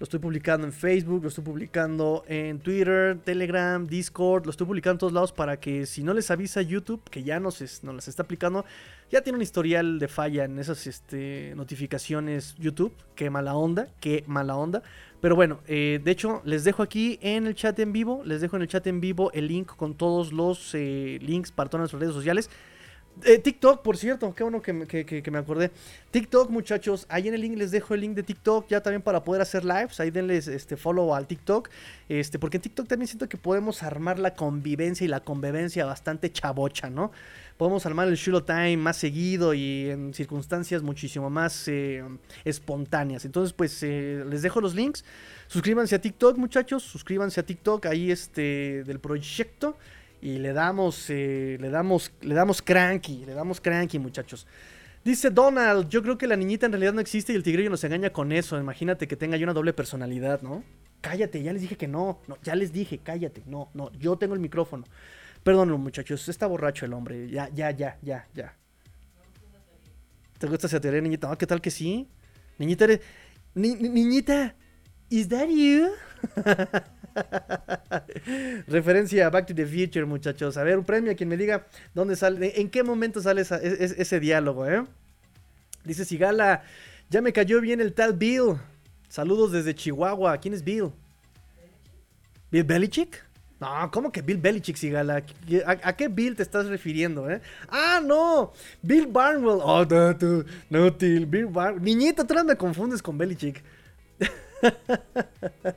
Lo estoy publicando en Facebook, lo estoy publicando en Twitter, Telegram, Discord, lo estoy publicando en todos lados para que si no les avisa YouTube, que ya nos, nos las está aplicando, ya tiene un historial de falla en esas este, notificaciones YouTube. Qué mala onda, qué mala onda. Pero bueno, eh, de hecho, les dejo aquí en el chat en vivo, les dejo en el chat en vivo el link con todos los eh, links para todas nuestras redes sociales. Eh, TikTok, por cierto, qué bueno que, me acordé. TikTok, muchachos, ahí en el link les dejo el link de TikTok ya también para poder hacer lives. Ahí denles este follow al TikTok. Este, porque en TikTok también siento que podemos armar la convivencia y la convivencia bastante chabocha, ¿no? Podemos armar el Shulo Time más seguido y en circunstancias muchísimo más eh, espontáneas. Entonces, pues eh, les dejo los links. Suscríbanse a TikTok, muchachos. Suscríbanse a TikTok ahí este del proyecto y le damos, eh, le damos, le damos cranky, le damos cranky, muchachos. Dice Donald, yo creo que la niñita en realidad no existe y el tigrillo nos engaña con eso. Imagínate que tenga yo una doble personalidad, ¿no? Cállate, ya les dije que no, no, ya les dije, cállate, no, no, yo tengo el micrófono. Perdón, muchachos, está borracho el hombre, ya, ya, ya, ya, ya. ¿Te gusta esa teoría, niñita? ¿Qué tal que sí? Niñita, eres... niñita, ¿is that you? Referencia a Back to the Future, muchachos. A ver, un premio a quien me diga dónde sale, en qué momento sale ese, diálogo, ¿eh? Dice Sigala, ya me cayó bien el tal Bill. Saludos desde Chihuahua. ¿Quién es Bill? ¿Bill Belichick? No, ¿cómo que Bill Belichick, Sigala? ¿A, qué Bill te estás refiriendo, eh? ¡Ah, no! Bill Barnwell. Oh, no, no, Bill Barnwell. Niñita, tú no me confundes con Belichick.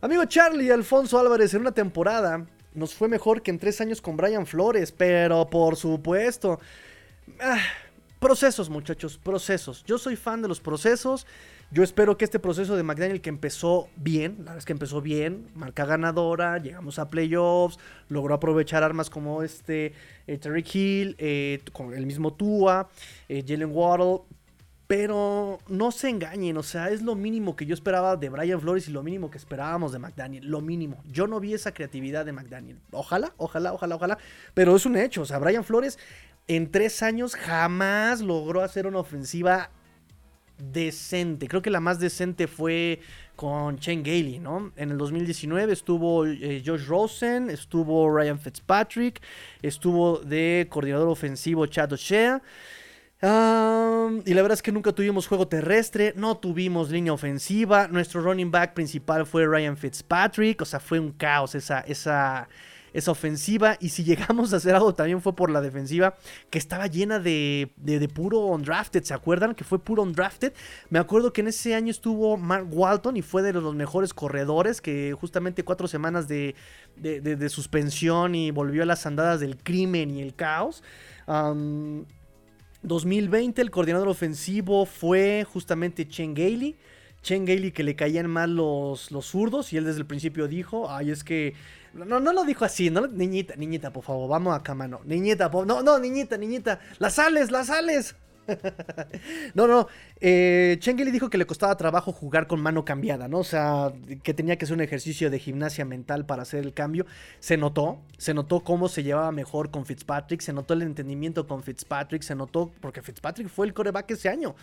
Amigo Charlie Alfonso Álvarez, en una temporada nos fue mejor que en tres años con Brian Flores, pero por supuesto. Ah, procesos, muchachos, procesos. Yo soy fan de los procesos. Yo espero que este proceso de McDaniel que empezó bien, la verdad es que empezó bien, marca ganadora, llegamos a playoffs, logró aprovechar armas como este eh, Terry Hill, eh, con el mismo Tua, eh, Jalen Waddle, pero no se engañen, o sea, es lo mínimo que yo esperaba de Brian Flores y lo mínimo que esperábamos de McDaniel. Lo mínimo. Yo no vi esa creatividad de McDaniel. Ojalá, ojalá, ojalá, ojalá. Pero es un hecho. O sea, Brian Flores en tres años jamás logró hacer una ofensiva decente. Creo que la más decente fue con Chen Gailey, ¿no? En el 2019 estuvo eh, Josh Rosen, estuvo Ryan Fitzpatrick, estuvo de coordinador ofensivo Chad O'Shea y la verdad es que nunca tuvimos juego terrestre, no tuvimos línea ofensiva. Nuestro running back principal fue Ryan Fitzpatrick. O sea, fue un caos esa, esa, esa ofensiva. Y si llegamos a hacer algo también fue por la defensiva, que estaba llena de, de, puro undrafted. ¿Se acuerdan? Que fue puro undrafted. Me acuerdo que en ese año estuvo Mark Walton y fue de los mejores corredores, que justamente cuatro semanas de, de suspensión y volvió a las andadas del crimen y el caos. 2020 el coordinador ofensivo fue justamente Chen Gailey. Chen Gailey que le caían mal los, los zurdos y él desde el principio dijo, ay, es que... No, no lo dijo así, no, niñita, niñita, por favor, vamos acá, mano. Niñita, no, no, niñita, niñita, las sales, las sales. no, no. Eh, Chengeli dijo que le costaba trabajo jugar con mano cambiada, ¿no? O sea, que tenía que hacer un ejercicio de gimnasia mental para hacer el cambio. Se notó, se notó cómo se llevaba mejor con Fitzpatrick, se notó el entendimiento con Fitzpatrick, se notó, porque Fitzpatrick fue el coreback ese año.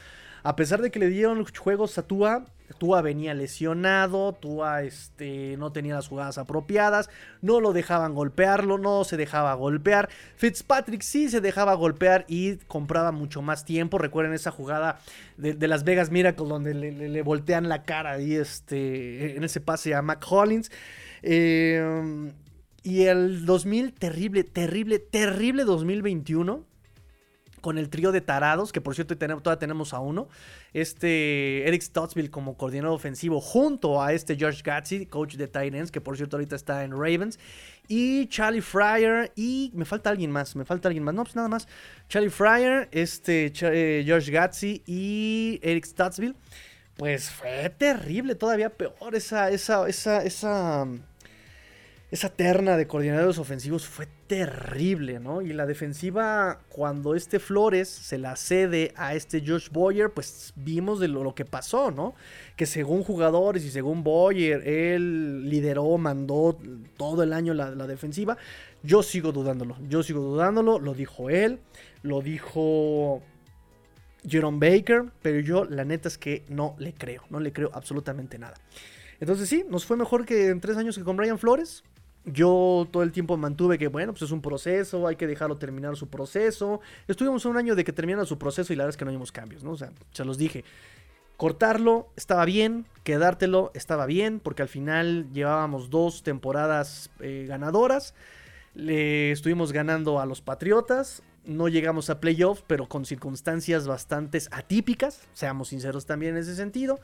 A pesar de que le dieron juegos a Tua, Tua venía lesionado, Tua este, no tenía las jugadas apropiadas, no lo dejaban golpearlo, no se dejaba golpear. Fitzpatrick sí se dejaba golpear y compraba mucho más tiempo. Recuerden esa jugada de, Las Vegas Miracle donde le, voltean la cara y este, en ese pase a Mac Hollins. Eh, y el 2000, terrible, terrible, terrible 2021 con el trío de tarados, que por cierto todavía tenemos a uno. Este Eric Stottsville como coordinador ofensivo, junto a este George Gatsby, coach de Titans, que por cierto ahorita está en Ravens. Y Charlie Fryer, y me falta alguien más, me falta alguien más. No, pues nada más. Charlie Fryer, este eh, George Gatsby y Eric Stottsville. Pues fue terrible, todavía peor esa, esa, esa, esa esa terna de coordinadores ofensivos fue terrible, ¿no? Y la defensiva, cuando este Flores se la cede a este Josh Boyer, pues vimos de lo, que pasó, ¿no? Que según jugadores y según Boyer, él lideró, mandó todo el año la, la defensiva. Yo sigo dudándolo, yo sigo dudándolo, lo dijo él, lo dijo Jerome Baker, pero yo la neta es que no le creo, no le creo absolutamente nada. Entonces sí, nos fue mejor que en tres años que con Brian Flores yo todo el tiempo mantuve que, bueno, pues es un proceso, hay que dejarlo terminar su proceso. Estuvimos un año de que terminara su proceso y la verdad es que no vimos cambios, ¿no? O sea, se los dije. Cortarlo estaba bien, quedártelo estaba bien, porque al final llevábamos dos temporadas eh, ganadoras. Le estuvimos ganando a los Patriotas. No llegamos a playoffs, pero con circunstancias bastante atípicas, seamos sinceros también en ese sentido.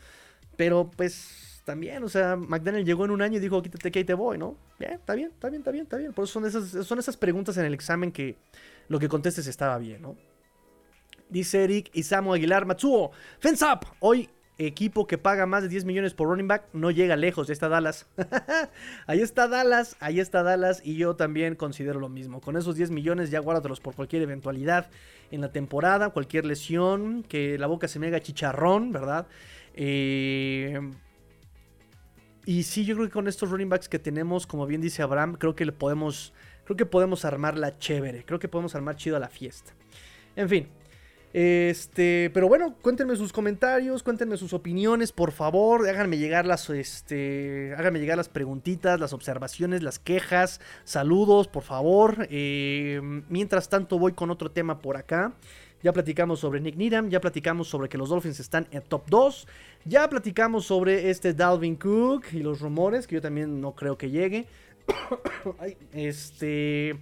Pero pues también, o sea, McDaniel llegó en un año y dijo, quítate que ahí te voy, ¿no? Bien, está bien, está bien, está bien, está bien. Por eso son esas, son esas preguntas en el examen que lo que contestes estaba bien, ¿no? Dice Eric y Samuel Aguilar, Matsuo, fence up. Hoy equipo que paga más de 10 millones por running back no llega lejos. Ya está Dallas. ahí está Dallas, ahí está Dallas. Y yo también considero lo mismo. Con esos 10 millones ya guárdatelos por cualquier eventualidad en la temporada, cualquier lesión, que la boca se me haga chicharrón, ¿verdad? Eh, y sí, yo creo que con estos running backs que tenemos, como bien dice Abraham, creo que le podemos, creo que podemos armarla chévere, creo que podemos armar chido la fiesta. En fin, este, pero bueno, cuéntenme sus comentarios, cuéntenme sus opiniones, por favor, háganme llegar las, este, háganme llegar las preguntitas, las observaciones, las quejas, saludos, por favor. Eh, mientras tanto, voy con otro tema por acá. Ya platicamos sobre Nick Needham, ya platicamos sobre que los Dolphins están en top 2, ya platicamos sobre este Dalvin Cook y los rumores, que yo también no creo que llegue. este.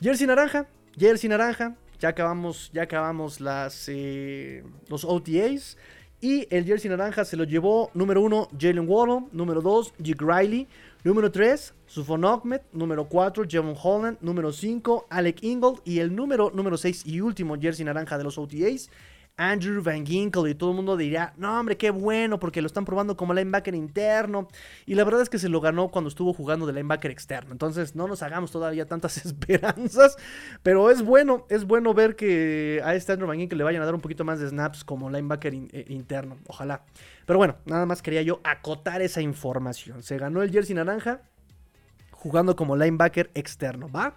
Jersey naranja, Jersey naranja. Ya acabamos, ya acabamos las, eh, los OTAs. Y el jersey naranja se lo llevó número 1 Jalen Waddle, número 2 Jake Riley, número 3 Sufon Ahmed, número 4 Jevon Holland, número 5 Alec Ingold. Y el número número 6 y último jersey naranja de los OTAs Andrew Van Ginkle y todo el mundo dirá, no hombre, qué bueno, porque lo están probando como linebacker interno. Y la verdad es que se lo ganó cuando estuvo jugando de linebacker externo. Entonces no nos hagamos todavía tantas esperanzas. Pero es bueno, es bueno ver que a este Andrew Van Ginkle le vayan a dar un poquito más de snaps como linebacker eh, interno. Ojalá. Pero bueno, nada más quería yo acotar esa información. Se ganó el jersey naranja jugando como linebacker externo, ¿va?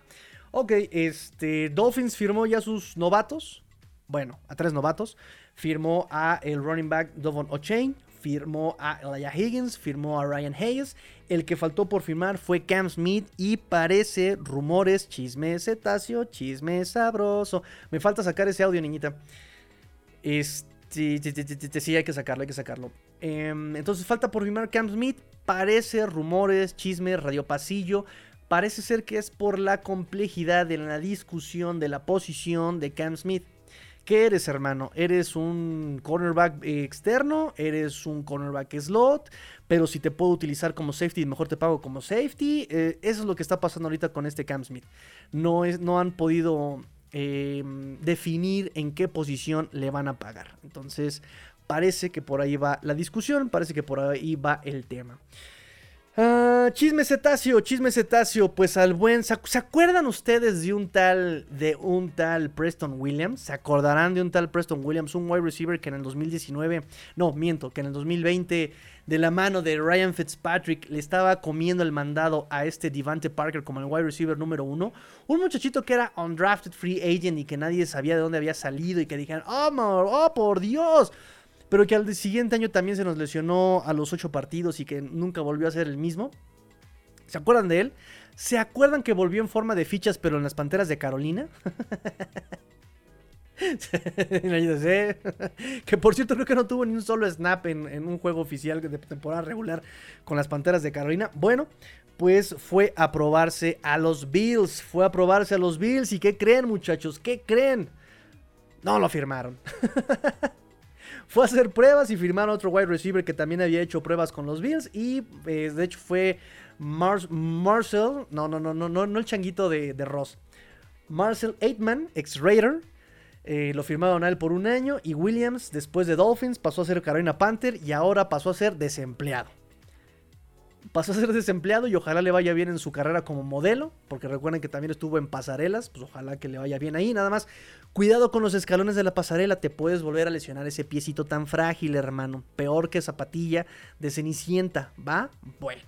Ok, este, Dolphins firmó ya sus novatos bueno, a tres novatos. Firmó a el running back Dovon O'Chain, firmó a Elijah Higgins, firmó a Ryan Hayes. El que faltó por firmar fue Cam Smith y parece rumores, chisme cetáceo, chisme sabroso. Me falta sacar ese audio, niñita. Este, sí, hay que sacarlo, hay que sacarlo. Em, entonces falta por firmar Cam Smith. Parece rumores, chisme, radio pasillo parece ser que es por la complejidad de la discusión de la posición de Cam Smith. ¿Qué eres, hermano? ¿Eres un cornerback externo? ¿Eres un cornerback slot? Pero si te puedo utilizar como safety, mejor te pago como safety. Eh, eso es lo que está pasando ahorita con este Cam Smith. No, es, no han podido em, definir en qué posición le van a pagar. Entonces, parece que por ahí va la discusión, parece que por ahí va el tema. Ah, chisme cetáceo, chisme cetáceo, pues al buen, ¿se, acuerdan ustedes de un tal, de un tal Preston Williams? ¿Se acordarán de un tal Preston Williams, un wide receiver que en el 2019, no, miento, que en el 2020 de la mano de Ryan Fitzpatrick le estaba comiendo el mandado a este Devante Parker como el wide receiver número uno? Un muchachito que era undrafted free agent y que nadie sabía de dónde había salido y que dijeron, oh, oh por Dios, pero que al siguiente año también se nos lesionó a los ocho partidos y que nunca volvió a ser el mismo. ¿Se acuerdan de él? ¿Se acuerdan que volvió en forma de fichas pero en las Panteras de Carolina? que por cierto creo que no tuvo ni un solo snap en, un juego oficial de temporada regular con las Panteras de Carolina. Bueno, pues fue a probarse a los Bills. Fue a probarse a los Bills. ¿Y qué creen muchachos? ¿Qué creen? No lo firmaron. fue a hacer pruebas y firmaron otro wide receiver que también había hecho pruebas con los Bills. Y eh, de hecho fue Marcel, no, no, no, no, no, el changuito de, Ross. Marcel Aitman, ex Raider. Eh, lo firmaron a él por un año. Y Williams, después de Dolphins, pasó a ser Carolina Panther y ahora pasó a ser desempleado pasó a ser desempleado y ojalá le vaya bien en su carrera como modelo, porque recuerden que también estuvo en pasarelas, pues ojalá que le vaya bien ahí, nada más. Cuidado con los escalones de la pasarela, te puedes volver a lesionar ese piecito tan frágil, hermano, peor que zapatilla de cenicienta, ¿va? Bueno.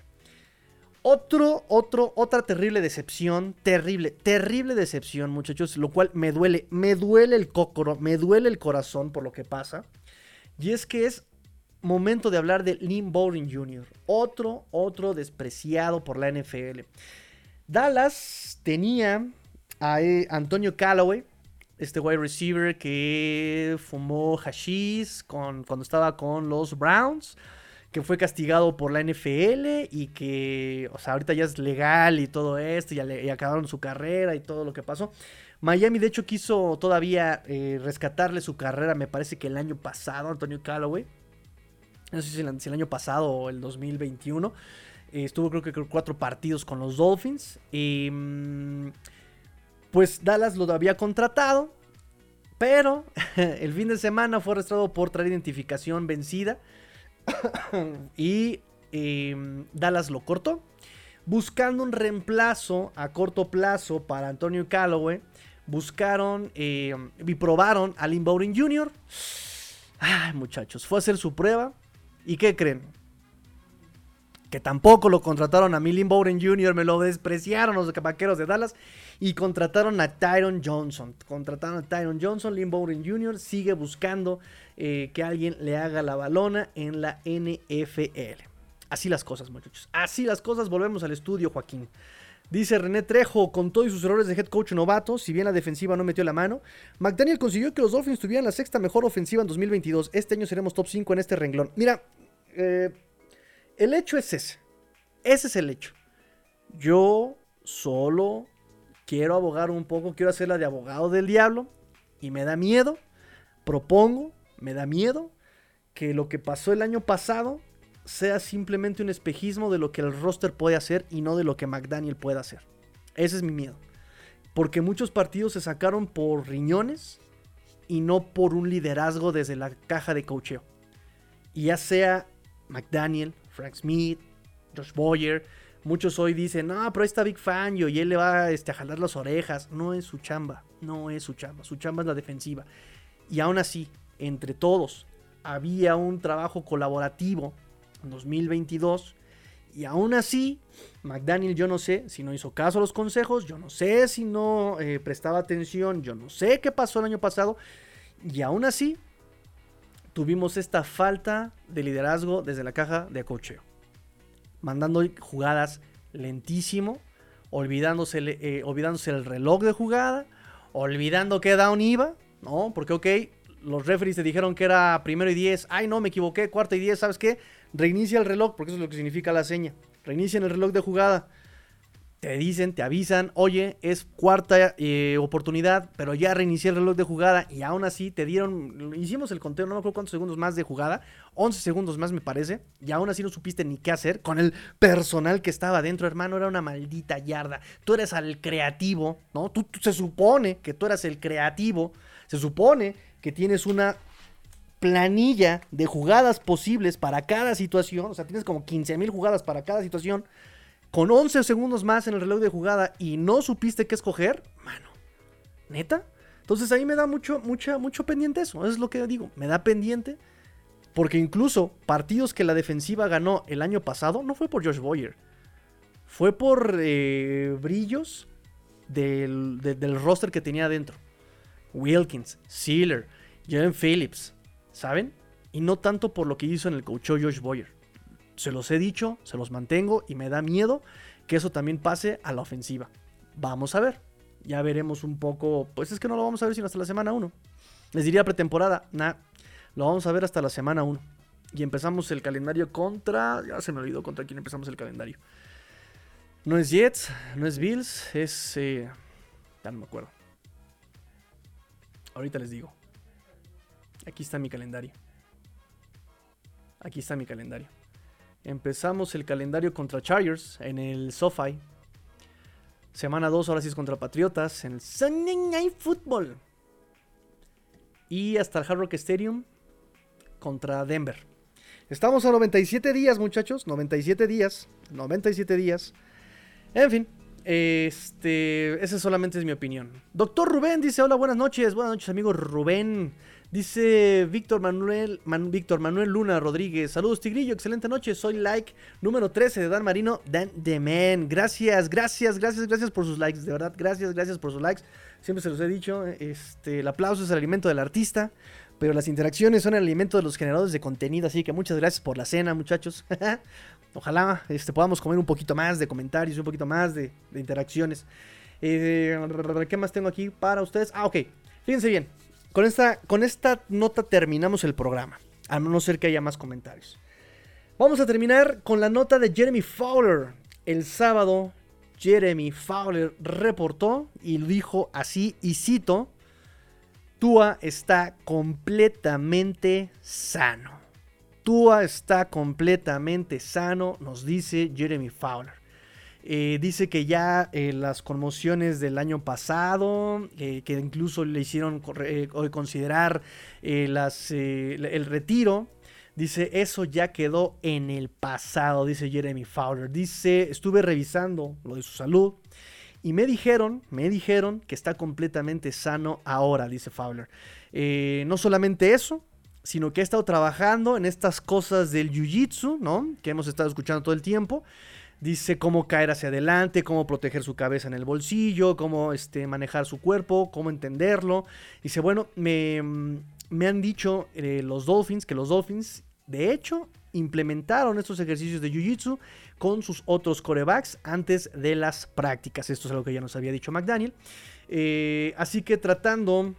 Otro, otro, otra terrible decepción, terrible, terrible decepción, muchachos, lo cual me duele, me duele el cócoro, me duele el corazón por lo que pasa. Y es que es momento de hablar de Lynn Bowling Jr., otro, otro despreciado por la NFL. Dallas tenía a eh, Antonio Callaway, este wide receiver que fumó hashish con, cuando estaba con los Browns, que fue castigado por la NFL y que, o sea, ahorita ya es legal y todo esto, y, y acabaron su carrera y todo lo que pasó. Miami, de hecho, quiso todavía eh, rescatarle su carrera, me parece que el año pasado, Antonio Callaway no sé si el, año pasado o el 2021. Eh, estuvo creo que cuatro partidos con los Dolphins. Mm, pues Dallas lo había contratado. Pero el fin de semana fue arrestado por traer identificación vencida. y em, Dallas lo cortó. Buscando un reemplazo a corto plazo para Antonio Callaway. Buscaron em, y probaron a Lynn Bowden Jr. Ay, muchachos, fue a hacer su prueba. ¿Y qué creen? Que tampoco lo contrataron a Millie Bowden Jr., me lo despreciaron los vaqueros de Dallas y contrataron a Tyron Johnson. Contrataron a Tyron Johnson, Lynn Bowden Jr. sigue buscando eh, que alguien le haga la balona en la NFL. Así las cosas, muchachos. Así las cosas. Volvemos al estudio, Joaquín. Dice René Trejo, con todos sus errores de head coach novato, si bien la defensiva no metió la mano, McDaniel consiguió que los Dolphins tuvieran la sexta mejor ofensiva en 2022. Este año seremos top 5 en este renglón. Mira, eh, el hecho es ese. Ese es el hecho. Yo solo quiero abogar un poco, quiero hacer la de abogado del diablo y me da miedo, propongo, me da miedo que lo que pasó el año pasado sea simplemente un espejismo de lo que el roster puede hacer y no de lo que McDaniel puede hacer. Ese es mi miedo. Porque muchos partidos se sacaron por riñones y no por un liderazgo desde la caja de cocheo. Y ya sea McDaniel, Frank Smith, Josh Boyer, muchos hoy dicen, no, pero está Big Fan y él le va este, a jalar las orejas. No es su chamba, no es su chamba. Su chamba es la defensiva. Y aún así, entre todos, había un trabajo colaborativo 2022. Y aún así, McDaniel yo no sé si no hizo caso a los consejos, yo no sé si no eh, prestaba atención, yo no sé qué pasó el año pasado. Y aún así, tuvimos esta falta de liderazgo desde la caja de cocheo. Mandando jugadas lentísimo, olvidándose, eh, olvidándose el reloj de jugada, olvidando que down iba, ¿no? Porque, ok, los referees te dijeron que era primero y 10. Ay, no, me equivoqué, cuarta y 10, ¿sabes qué? Reinicia el reloj, porque eso es lo que significa la seña. Reinicia el reloj de jugada. te dicen, te avisan, oye, es cuarta eh, oportunidad, pero ya reinicié el reloj de jugada y aún así te dieron, hicimos el conteo, no me acuerdo cuántos segundos más de jugada, 11 segundos más me parece, y aún así no supiste ni qué hacer con el personal que estaba dentro, hermano, era una maldita yarda. Tú eres el creativo, ¿no? Tú, se supone que tú eras el creativo, se supone que tienes una planilla de jugadas posibles para cada situación, o sea, tienes como 15 mil jugadas para cada situación con 11 segundos más en el reloj de jugada y no supiste qué escoger, mano, neta. Entonces ahí me da mucho, mucha, mucho pendiente eso. Eso es lo que digo. Me da pendiente. Porque incluso partidos que la defensiva ganó el año pasado no fue por Josh Boyer. Fue por eh, brillos del, del, roster que tenía adentro. Wilkins, Sealer, Jalen Phillips. ¿Saben? Y no tanto por lo que hizo en el coach Josh Boyer. Se los he dicho, se los mantengo y me da miedo que eso también pase a la ofensiva. Vamos a ver. Ya veremos un poco. Pues es que no lo vamos a ver sino hasta la semana 1. Les diría pretemporada. Nah, lo vamos a ver hasta la semana 1. Y empezamos el calendario contra. Ya se me olvidó contra quién empezamos el calendario. No es Jets, no es Bills, es. Eh, ya no me acuerdo. Ahorita les digo. Aquí está mi calendario. Aquí está mi calendario. Empezamos el calendario contra Chargers en el SoFi. Semana 2 ahora sí es contra Patriotas en el Sunday Night Football. Y hasta el Hard Rock Stadium contra Denver. Estamos a 97 días, muchachos. 97 días. 97 días. En fin. Este. Esa solamente es mi opinión. Doctor Rubén dice: Hola, buenas noches. Buenas noches, amigo Rubén. Dice Víctor Manuel, Víctor Manuel Luna Rodríguez. Saludos, Tigrillo. Excelente noche. Soy like número 13 de Dan Marino, Dan The Man. Gracias, gracias, gracias, gracias por sus likes. De verdad, gracias, gracias por sus likes. Siempre se los he dicho. Este, el aplauso es el alimento del artista. Pero las interacciones son el alimento de los generadores de contenido. Así que muchas gracias por la cena, muchachos. Ojalá este, podamos comer un poquito más de comentarios, un poquito más de, interacciones. Eh, ¿Qué más tengo aquí para ustedes? Ah, ok. Fíjense bien. Con esta, con esta nota terminamos el programa, a no ser que haya más comentarios. Vamos a terminar con la nota de Jeremy Fowler. El sábado, Jeremy Fowler reportó y dijo así, y cito, Tua está completamente sano. Tua está completamente sano, nos dice Jeremy Fowler. Eh, dice que ya eh, las conmociones del año pasado, eh, que incluso le hicieron considerar el retiro, dice eso ya quedó en el pasado, dice Jeremy Fowler. Dice, estuve revisando lo de su salud y me dijeron, me dijeron que está completamente sano ahora, dice Fowler. no solamente eso, sino que ha estado trabajando en estas cosas del jiu-jitsu, ¿no? Que hemos estado escuchando todo el tiempo. Dice cómo caer hacia adelante, cómo proteger su cabeza en el bolsillo, cómo este, manejar su cuerpo, cómo entenderlo. Dice, bueno, me, me han dicho eh, los Dolphins que los Dolphins, de hecho, implementaron estos ejercicios de Jiu-Jitsu con sus otros corebacks antes de las prácticas. Esto es algo que ya nos había dicho McDaniel. Eh, así que tratando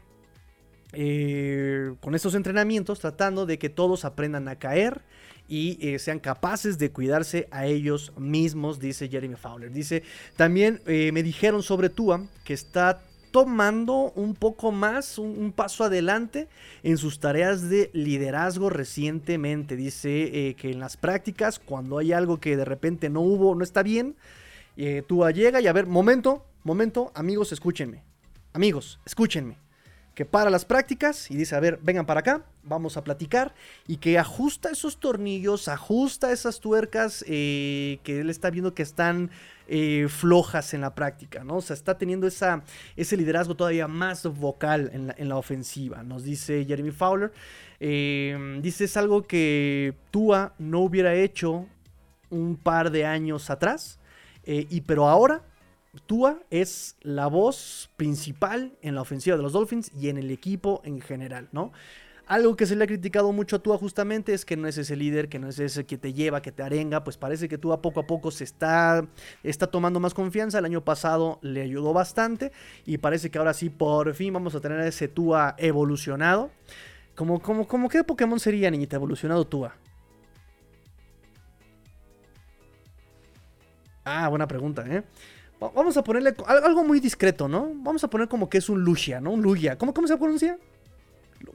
eh, con estos entrenamientos, tratando de que todos aprendan a caer y eh, sean capaces de cuidarse a ellos mismos, dice Jeremy Fowler. Dice, también eh, me dijeron sobre Tua que está tomando un poco más, un, paso adelante en sus tareas de liderazgo recientemente. Dice eh, que en las prácticas, cuando hay algo que de repente no hubo, no está bien, Tua llega y a ver, momento, momento, amigos, escúchenme. Amigos, escúchenme que para las prácticas y dice, a ver, vengan para acá, vamos a platicar, y que ajusta esos tornillos, ajusta esas tuercas eh, que él está viendo que están eh, flojas en la práctica, ¿no? O sea, está teniendo esa, ese liderazgo todavía más vocal en la, ofensiva, nos dice Jeremy Fowler. Eh, dice, es algo que Tua no hubiera hecho un par de años atrás, y pero ahora Tua es la voz principal en la ofensiva de los Dolphins y en el equipo en general, ¿no? Algo que se le ha criticado mucho a Tua justamente es que no es ese líder, que no es ese que te lleva, que te arenga, pues parece que Tua poco a poco se está, está tomando más confianza. El año pasado le ayudó bastante y parece que ahora sí por fin vamos a tener ese Tua evolucionado. Como, como, como qué Pokémon sería, niñita, evolucionado Tua? Ah, buena pregunta, ¿eh? Va- Vamos a ponerle algo muy discreto, ¿no? Vamos a poner como que es un Lugia, ¿no? Un Lugia. ¿Cómo, cómo se pronuncia?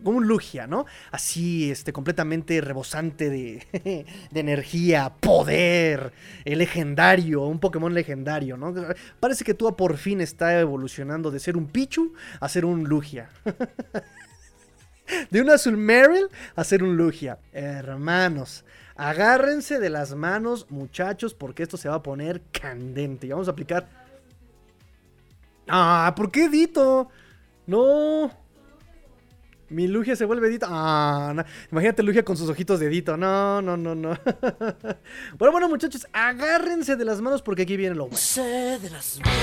Como un Lugia, ¿no? Así, este, completamente rebosante de, de energía, poder, eh, legendario, un Pokémon legendario, ¿no? Parece que tú por fin está evolucionando de ser un Pichu a ser un Lugia. De un azul Meryl a ser un Lugia. Hermanos, agárrense de las manos, muchachos, porque esto se va a poner candente. Y vamos a aplicar. Ah, ¿por qué Dito? No. Mi Lugia se vuelve Dito. Ah, no. Imagínate Lugia con sus ojitos de Dito. No, no, no, no. bueno, bueno, muchachos, agárrense de las manos porque aquí viene lo bueno. sé de las manos.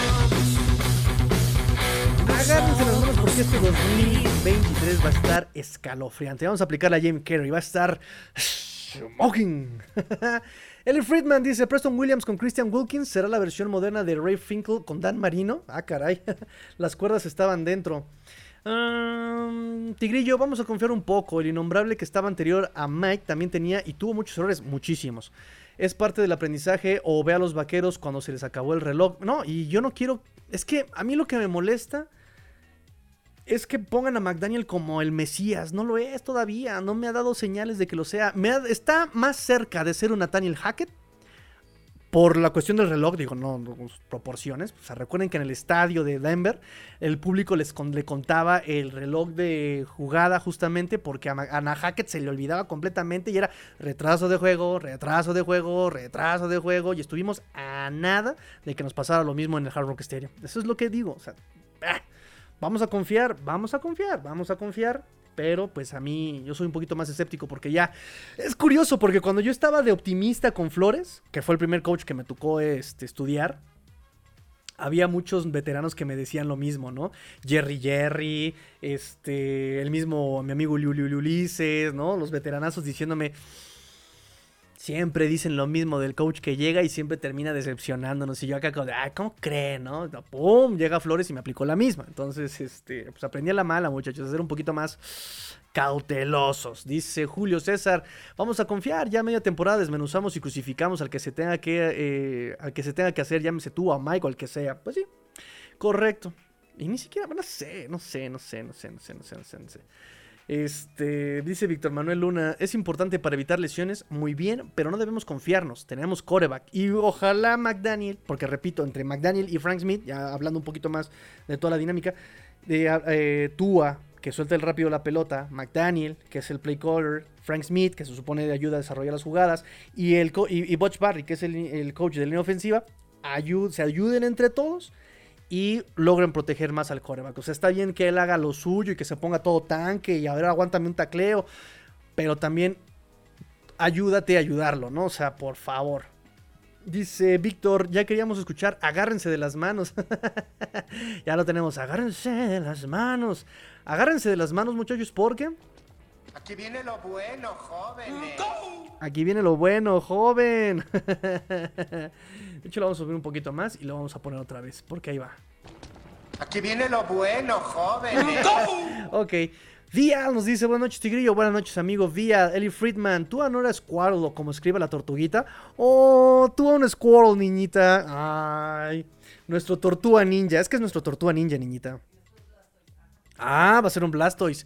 Agárrense las manos porque este 2023 va a estar escalofriante. Vamos a aplicar la James Carey, va a estar smoking. Ellie Friedman dice, Preston Williams con Christian Wilkins será la versión moderna de Ray Finkel con Dan Marino. Ah, caray, las cuerdas estaban dentro. Um, Tigrillo, vamos a confiar un poco. El innombrable que estaba anterior a Mike también tenía y tuvo muchos errores, muchísimos. Es parte del aprendizaje o ve a los vaqueros cuando se les acabó el reloj. No, y yo no quiero... Es que a mí lo que me molesta es que pongan a McDaniel como el Mesías. No lo es todavía. No me ha dado señales de que lo sea. Está más cerca de ser un Nathaniel Hackett. Por la cuestión del reloj, digo, no, pues, proporciones. O sea, recuerden que en el estadio de Denver, el público les le contaba el reloj de jugada justamente porque a, a se le olvidaba completamente y era retraso de juego, retraso de juego, retraso de juego. Y estuvimos a nada de que nos pasara lo mismo en el Hard Rock Stadium. Eso es lo que digo. O sea, ah, Vamos a confiar, vamos a confiar, vamos a confiar. Pero pues a mí yo soy un poquito más escéptico porque ya es curioso porque cuando yo estaba de optimista con Flores, que fue el primer coach que me tocó este, estudiar, había muchos veteranos que me decían lo mismo, ¿no? Jerry Jerry, este, el mismo mi amigo Liu Liu Ulises, ¿no? Los veteranazos diciéndome Siempre dicen lo mismo del coach que llega y siempre termina decepcionándonos. Y yo acá como de, ¿cómo creen, no? ¡Pum! Llega Flores y me aplicó la misma. Entonces, este, pues aprendí a la mala, muchachos, a ser un poquito más cautelosos. Dice Julio César, vamos a confiar, ya media temporada desmenuzamos y crucificamos al que se tenga que, eh, al que se tenga que hacer, llámese tú, a Mike o al que sea. Pues sí, correcto. Y ni siquiera, no sé, no sé, no sé, no sé, no sé, no sé, no sé. No sé. Este, dice Víctor Manuel Luna, es importante para evitar lesiones, muy bien, pero no debemos confiarnos, tenemos coreback y ojalá McDaniel, porque repito, entre McDaniel y Frank Smith, ya hablando un poquito más de toda la dinámica, de eh, Tua, que suelta el rápido la pelota, McDaniel, que es el play caller, Frank Smith, que se supone de ayuda a desarrollar las jugadas, y, el y, y Butch Barry, que es el, coach de línea ofensiva, se ayuden entre todos y logren proteger más al coreback. O sea, está bien que él haga lo suyo y que se ponga todo tanque y a ver, aguántame un tacleo, pero también ayúdate a ayudarlo, ¿no? O sea, por favor. Dice Víctor, ya queríamos escuchar, agárrense de las manos. ya lo tenemos, agárrense de las manos. Agárrense de las manos, muchachos, porque Aquí viene lo bueno, jóvenes. aquí viene lo bueno, joven. de hecho, lo vamos a subir un poquito más y lo vamos a poner otra vez, porque ahí va. Aquí viene lo bueno, jóvenes. Ok. Vía nos dice, buenas noches, Tigrillo. Buenas noches, amigo. Vía, Eli Friedman. ¿Tú no eres Squirrel o como escribe la tortuguita? Oh, tú un Squirrel, niñita. Ay, nuestro Tortuga Ninja. Es que es nuestro Tortuga Ninja, niñita. Ah, va a ser un Blastoise.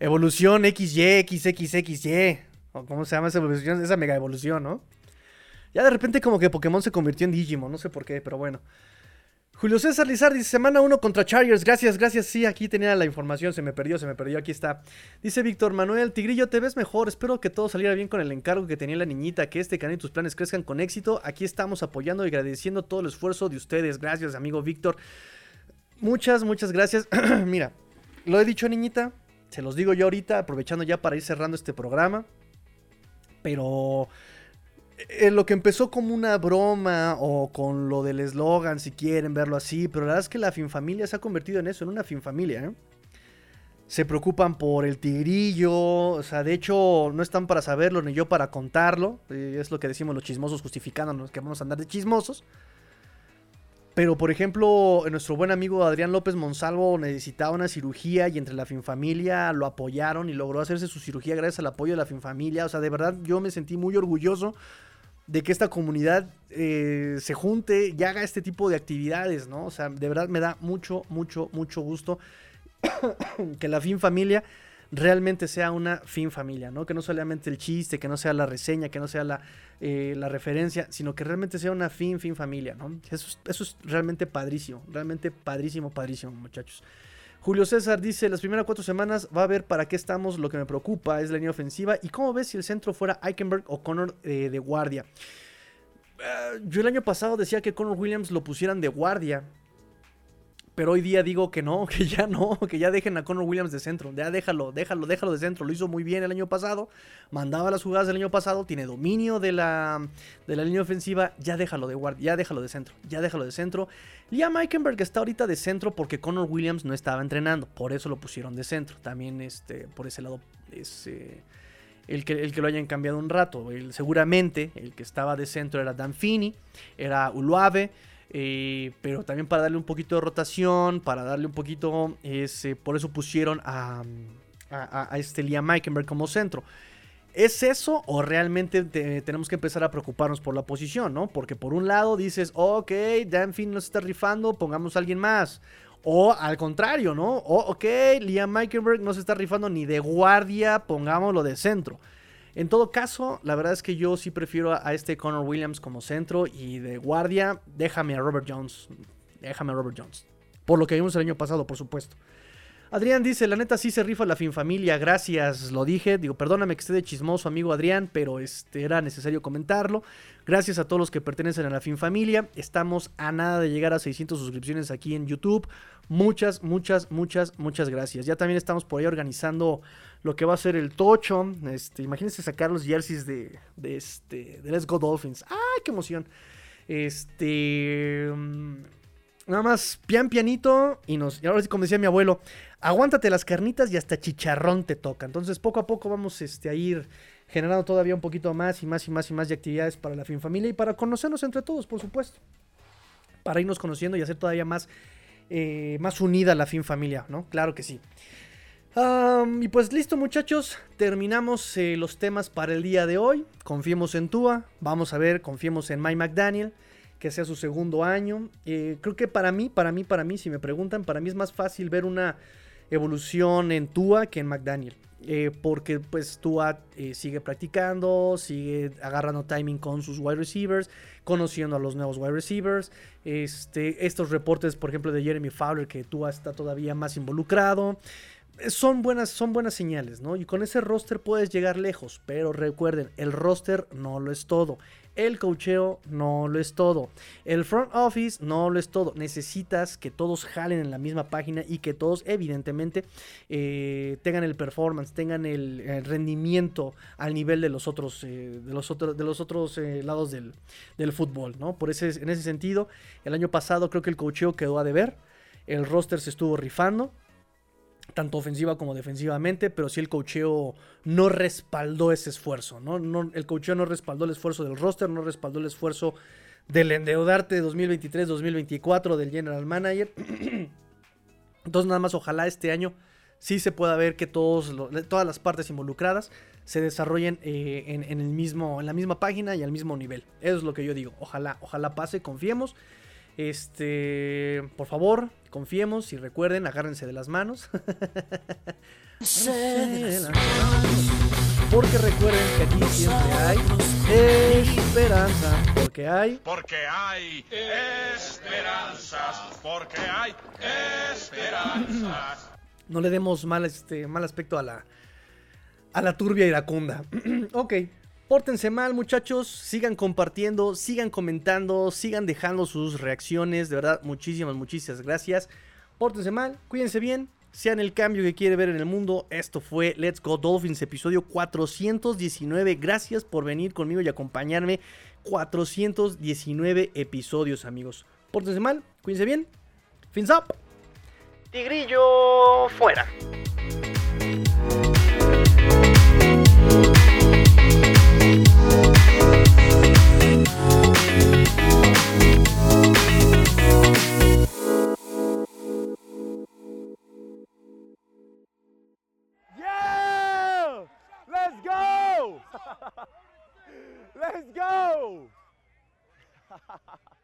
Evolución XY, XXXY. O cómo se llama esa evolución, esa mega evolución, ¿no? Ya de repente como que Pokémon se convirtió en Digimon, no sé por qué, pero bueno. Julio César Lizard dice, semana 1 contra Chargers, gracias, gracias, sí, aquí tenía la información, se me perdió, se me perdió, aquí está. Dice Víctor Manuel, Tigrillo, te ves mejor, espero que todo saliera bien con el encargo que tenía la niñita, que este canal y tus planes crezcan con éxito, aquí estamos apoyando y agradeciendo todo el esfuerzo de ustedes, gracias amigo Víctor. Muchas, muchas gracias. Mira, lo he dicho niñita, se los digo yo ahorita, aprovechando ya para ir cerrando este programa, pero eh, lo que empezó como una broma o con lo del eslogan, si quieren verlo así, pero la verdad es que la Finfamilia se ha convertido en eso, en una Finfamilia, ¿eh? Se preocupan por el tigrillo, o sea, de hecho no están para saberlo ni yo para contarlo, eh, es lo que decimos los chismosos justificándonos que vamos a andar de chismosos. Pero, por ejemplo, nuestro buen amigo Adrián López Monsalvo necesitaba una cirugía y entre la Finfamilia lo apoyaron y logró hacerse su cirugía gracias al apoyo de la Finfamilia. O sea, de verdad yo me sentí muy orgulloso de que esta comunidad eh, se junte y haga este tipo de actividades, ¿no? O sea, de verdad me da mucho, mucho, mucho gusto que la Fin Familia realmente sea una fin familia, ¿no? Que no solamente el chiste, que no sea la reseña, que no sea la, eh, la referencia, sino que realmente sea una fin, fin familia, ¿no? Eso es, eso es realmente padrísimo, realmente padrísimo, padrísimo, muchachos. Julio César dice, las primeras cuatro semanas va a ver para qué estamos, lo que me preocupa es la línea ofensiva. ¿Y cómo ves si el centro fuera Eichenberg o Connor eh, de guardia? Eh, yo el año pasado decía que Connor Williams lo pusieran de guardia. Pero hoy día digo que no, que ya no, que ya dejen a Connor Williams de centro. Ya déjalo, déjalo, déjalo de centro. Lo hizo muy bien el año pasado. Mandaba las jugadas del año pasado. Tiene dominio de la, de la línea ofensiva. Ya déjalo de guardia, ya déjalo de centro. Ya déjalo de centro. Liam Eikenberg está ahorita de centro porque Connor Williams no estaba entrenando. Por eso lo pusieron de centro. También este, por ese lado es el, que, el que lo hayan cambiado un rato. Seguramente el que estaba de centro era Dan Fini, era Uluave. Eh, pero también para darle un poquito de rotación, para darle un poquito, ese por eso pusieron a, a, a este Liam Eikenberg como centro. ¿Es eso o realmente te, tenemos que empezar a preocuparnos por la posición, no? Porque por un lado dices, ok, Dan Finn nos está rifando, pongamos a alguien más. O al contrario, ¿no? O, ok, Liam Meikenberg no se está rifando ni de guardia, pongámoslo de centro. En todo caso, la verdad es que yo sí prefiero a, este Connor Williams como centro y de guardia, déjame a Robert Jones. Déjame a Robert Jones. Por lo que vimos el año pasado, por supuesto. Adrián dice, la neta sí se rifa la fin familia, gracias, lo dije, digo, perdóname que esté de chismoso amigo Adrián, pero este, era necesario comentarlo. Gracias a todos los que pertenecen a la fin familia, estamos a nada de llegar a 600 suscripciones aquí en YouTube. Muchas, muchas, muchas, muchas gracias. Ya también estamos por ahí organizando lo que va a ser el tocho. Este, imagínense sacar los jerseys de, de, este, de Let's Go Dolphins. ¡Ay, qué emoción! Este... Nada más pian pianito y nos. Y ahora sí, como decía mi abuelo, aguántate las carnitas y hasta chicharrón te toca. Entonces, poco a poco vamos este, a ir generando todavía un poquito más y más y más y más de actividades para la fin familia y para conocernos entre todos, por supuesto. Para irnos conociendo y hacer todavía más, eh, más unida la fin familia, ¿no? Claro que sí. Y pues listo muchachos, terminamos eh, los temas para el día de hoy. Confiemos en Tua, vamos a ver, confiemos en Mike McDaniel que sea su segundo año. Eh, creo que para mí, para mí, para mí, si me preguntan, para mí es más fácil ver una evolución en Tua que en McDaniel. Eh, porque pues Tua eh, sigue practicando, sigue agarrando timing con sus wide receivers, conociendo a los nuevos wide receivers. Este, estos reportes, por ejemplo, de Jeremy Fowler, que Tua está todavía más involucrado. Son buenas, son buenas señales, ¿no? Y con ese roster puedes llegar lejos, pero recuerden, el roster no lo es todo. El cocheo no lo es todo. El front office no lo es todo. Necesitas que todos jalen en la misma página y que todos evidentemente eh, tengan el performance, tengan el, rendimiento al nivel de los otros, eh, de los otros, de los otros eh, lados del, del, fútbol. ¿no? Por ese, en ese sentido, el año pasado creo que el cocheo quedó a deber. El roster se estuvo rifando tanto ofensiva como defensivamente, pero sí el cocheo no respaldó ese esfuerzo, ¿no? no el cocheo no respaldó el esfuerzo del roster, no respaldó el esfuerzo del endeudarte 2023-2024 del general manager. Entonces nada más ojalá este año sí se pueda ver que todos todas las partes involucradas se desarrollen eh, en, el mismo, en la misma página y al mismo nivel. Eso es lo que yo digo. Ojalá, ojalá pase, confiemos. Este, por favor, confiemos y recuerden, agárrense de las manos. Porque recuerden que aquí siempre hay esperanza. Porque hay. Porque hay esperanzas. Porque hay esperanzas. No le demos mal, este, mal aspecto a la, a la turbia iracunda. ok. Pórtense mal, muchachos. Sigan compartiendo, sigan comentando, sigan dejando sus reacciones. De verdad, muchísimas, muchísimas gracias. Pórtense mal, cuídense bien, sean el cambio que quiere ver en el mundo. Esto fue Let's Go Dolphins, episodio 419. Gracias por venir conmigo y acompañarme. 419 episodios, amigos. Pórtense mal, cuídense bien. Fins up. Tigrillo fuera. Let's go!